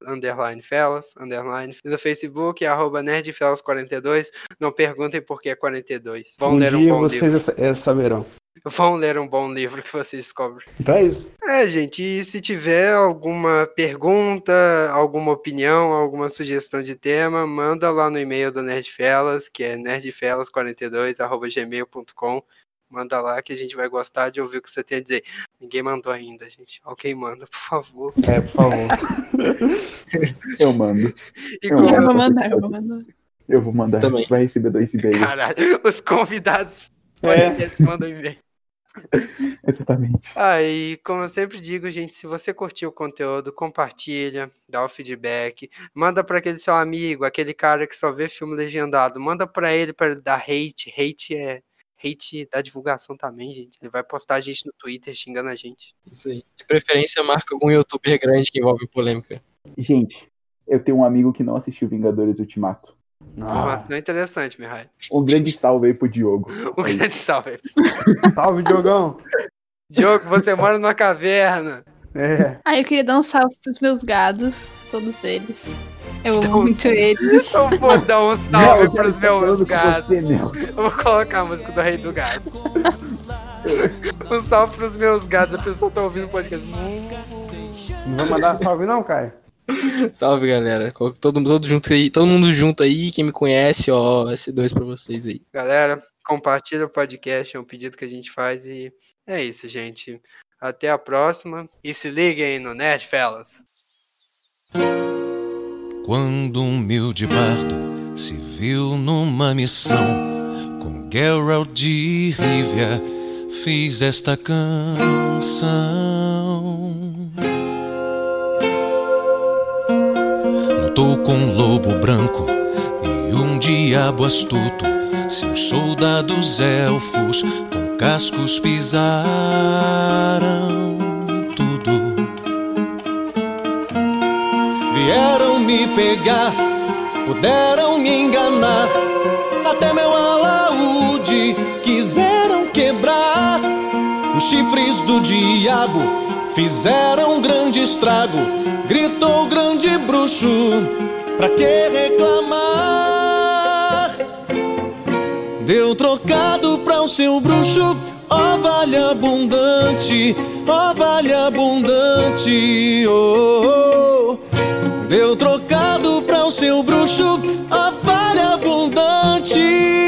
underline felas, underline. E no Facebook é arroba nerdfelas42. Não perguntem por que é 42. Vão um ler um dia bom vocês livro. é, saberão. Vão ler um bom livro que vocês descobrem. Então é isso. É, gente, e se tiver alguma pergunta, alguma opinião, alguma sugestão de tema, manda lá no e-mail do Nerdfelas, que é nerdfelas42@gmail.com. Manda lá que a gente vai gostar de ouvir o que você tem a dizer. Ninguém mandou ainda, gente. Alguém manda, por favor. É, por favor. Eu mando. E Eu como... Eu vou mandar, eu vou mandar. Eu vou mandar. Também. Vai receber dois e-mails. Caralho, os convidados É. mandam e-mail. Exatamente. Ah, e como eu sempre digo, gente, se você curtiu o conteúdo, compartilha, dá o feedback, manda para aquele seu amigo, aquele cara que só vê filme legendado, manda para ele para dar hate, hate é hate da divulgação também, gente. Ele vai postar a gente no Twitter xingando a gente. Isso aí. De preferência, marca algum youtuber grande que envolve polêmica. Gente, eu tenho um amigo que não assistiu Vingadores Ultimato. Ah, Informação interessante, Mihai. Um grande salve aí pro Diogo. Um É isso. grande salve. salve, Diogão. Diogo, você mora numa caverna. É. Ah, eu queria dar um salve pros meus gados, todos eles. Eu Então- amo muito eles. Eu vou dar um Não, salve quero pros meus com gatos. você, Mel. Eu vou colocar a música do Rei do Gado. Um salve pros meus gatos. A pessoa tá ouvindo o podcast. Não vai mandar salve, não, Caio? Salve, galera. Todo, todo, junto aí, todo mundo junto aí. Quem me conhece, ó, S2 pra vocês aí. Galera, compartilha o podcast. É um pedido que a gente faz. E é isso, gente. Até a próxima. E se liguem no Nerd Fellas. Quando um humilde bardo se viu numa missão com Geralt de Rivia, fiz esta canção. Com um lobo branco e um diabo astuto. Seus soldados elfos com cascos pisaram tudo. Vieram me pegar, puderam me enganar. Até meu alaúde quiseram quebrar. Os chifres do diabo fizeram um grande estrago. Gritou o grande bruxo, pra que reclamar? Deu trocado pra o seu bruxo, ó vale abundante, ó vale abundante, oh, oh. Deu trocado pra o seu bruxo, ó oh, vale abundante.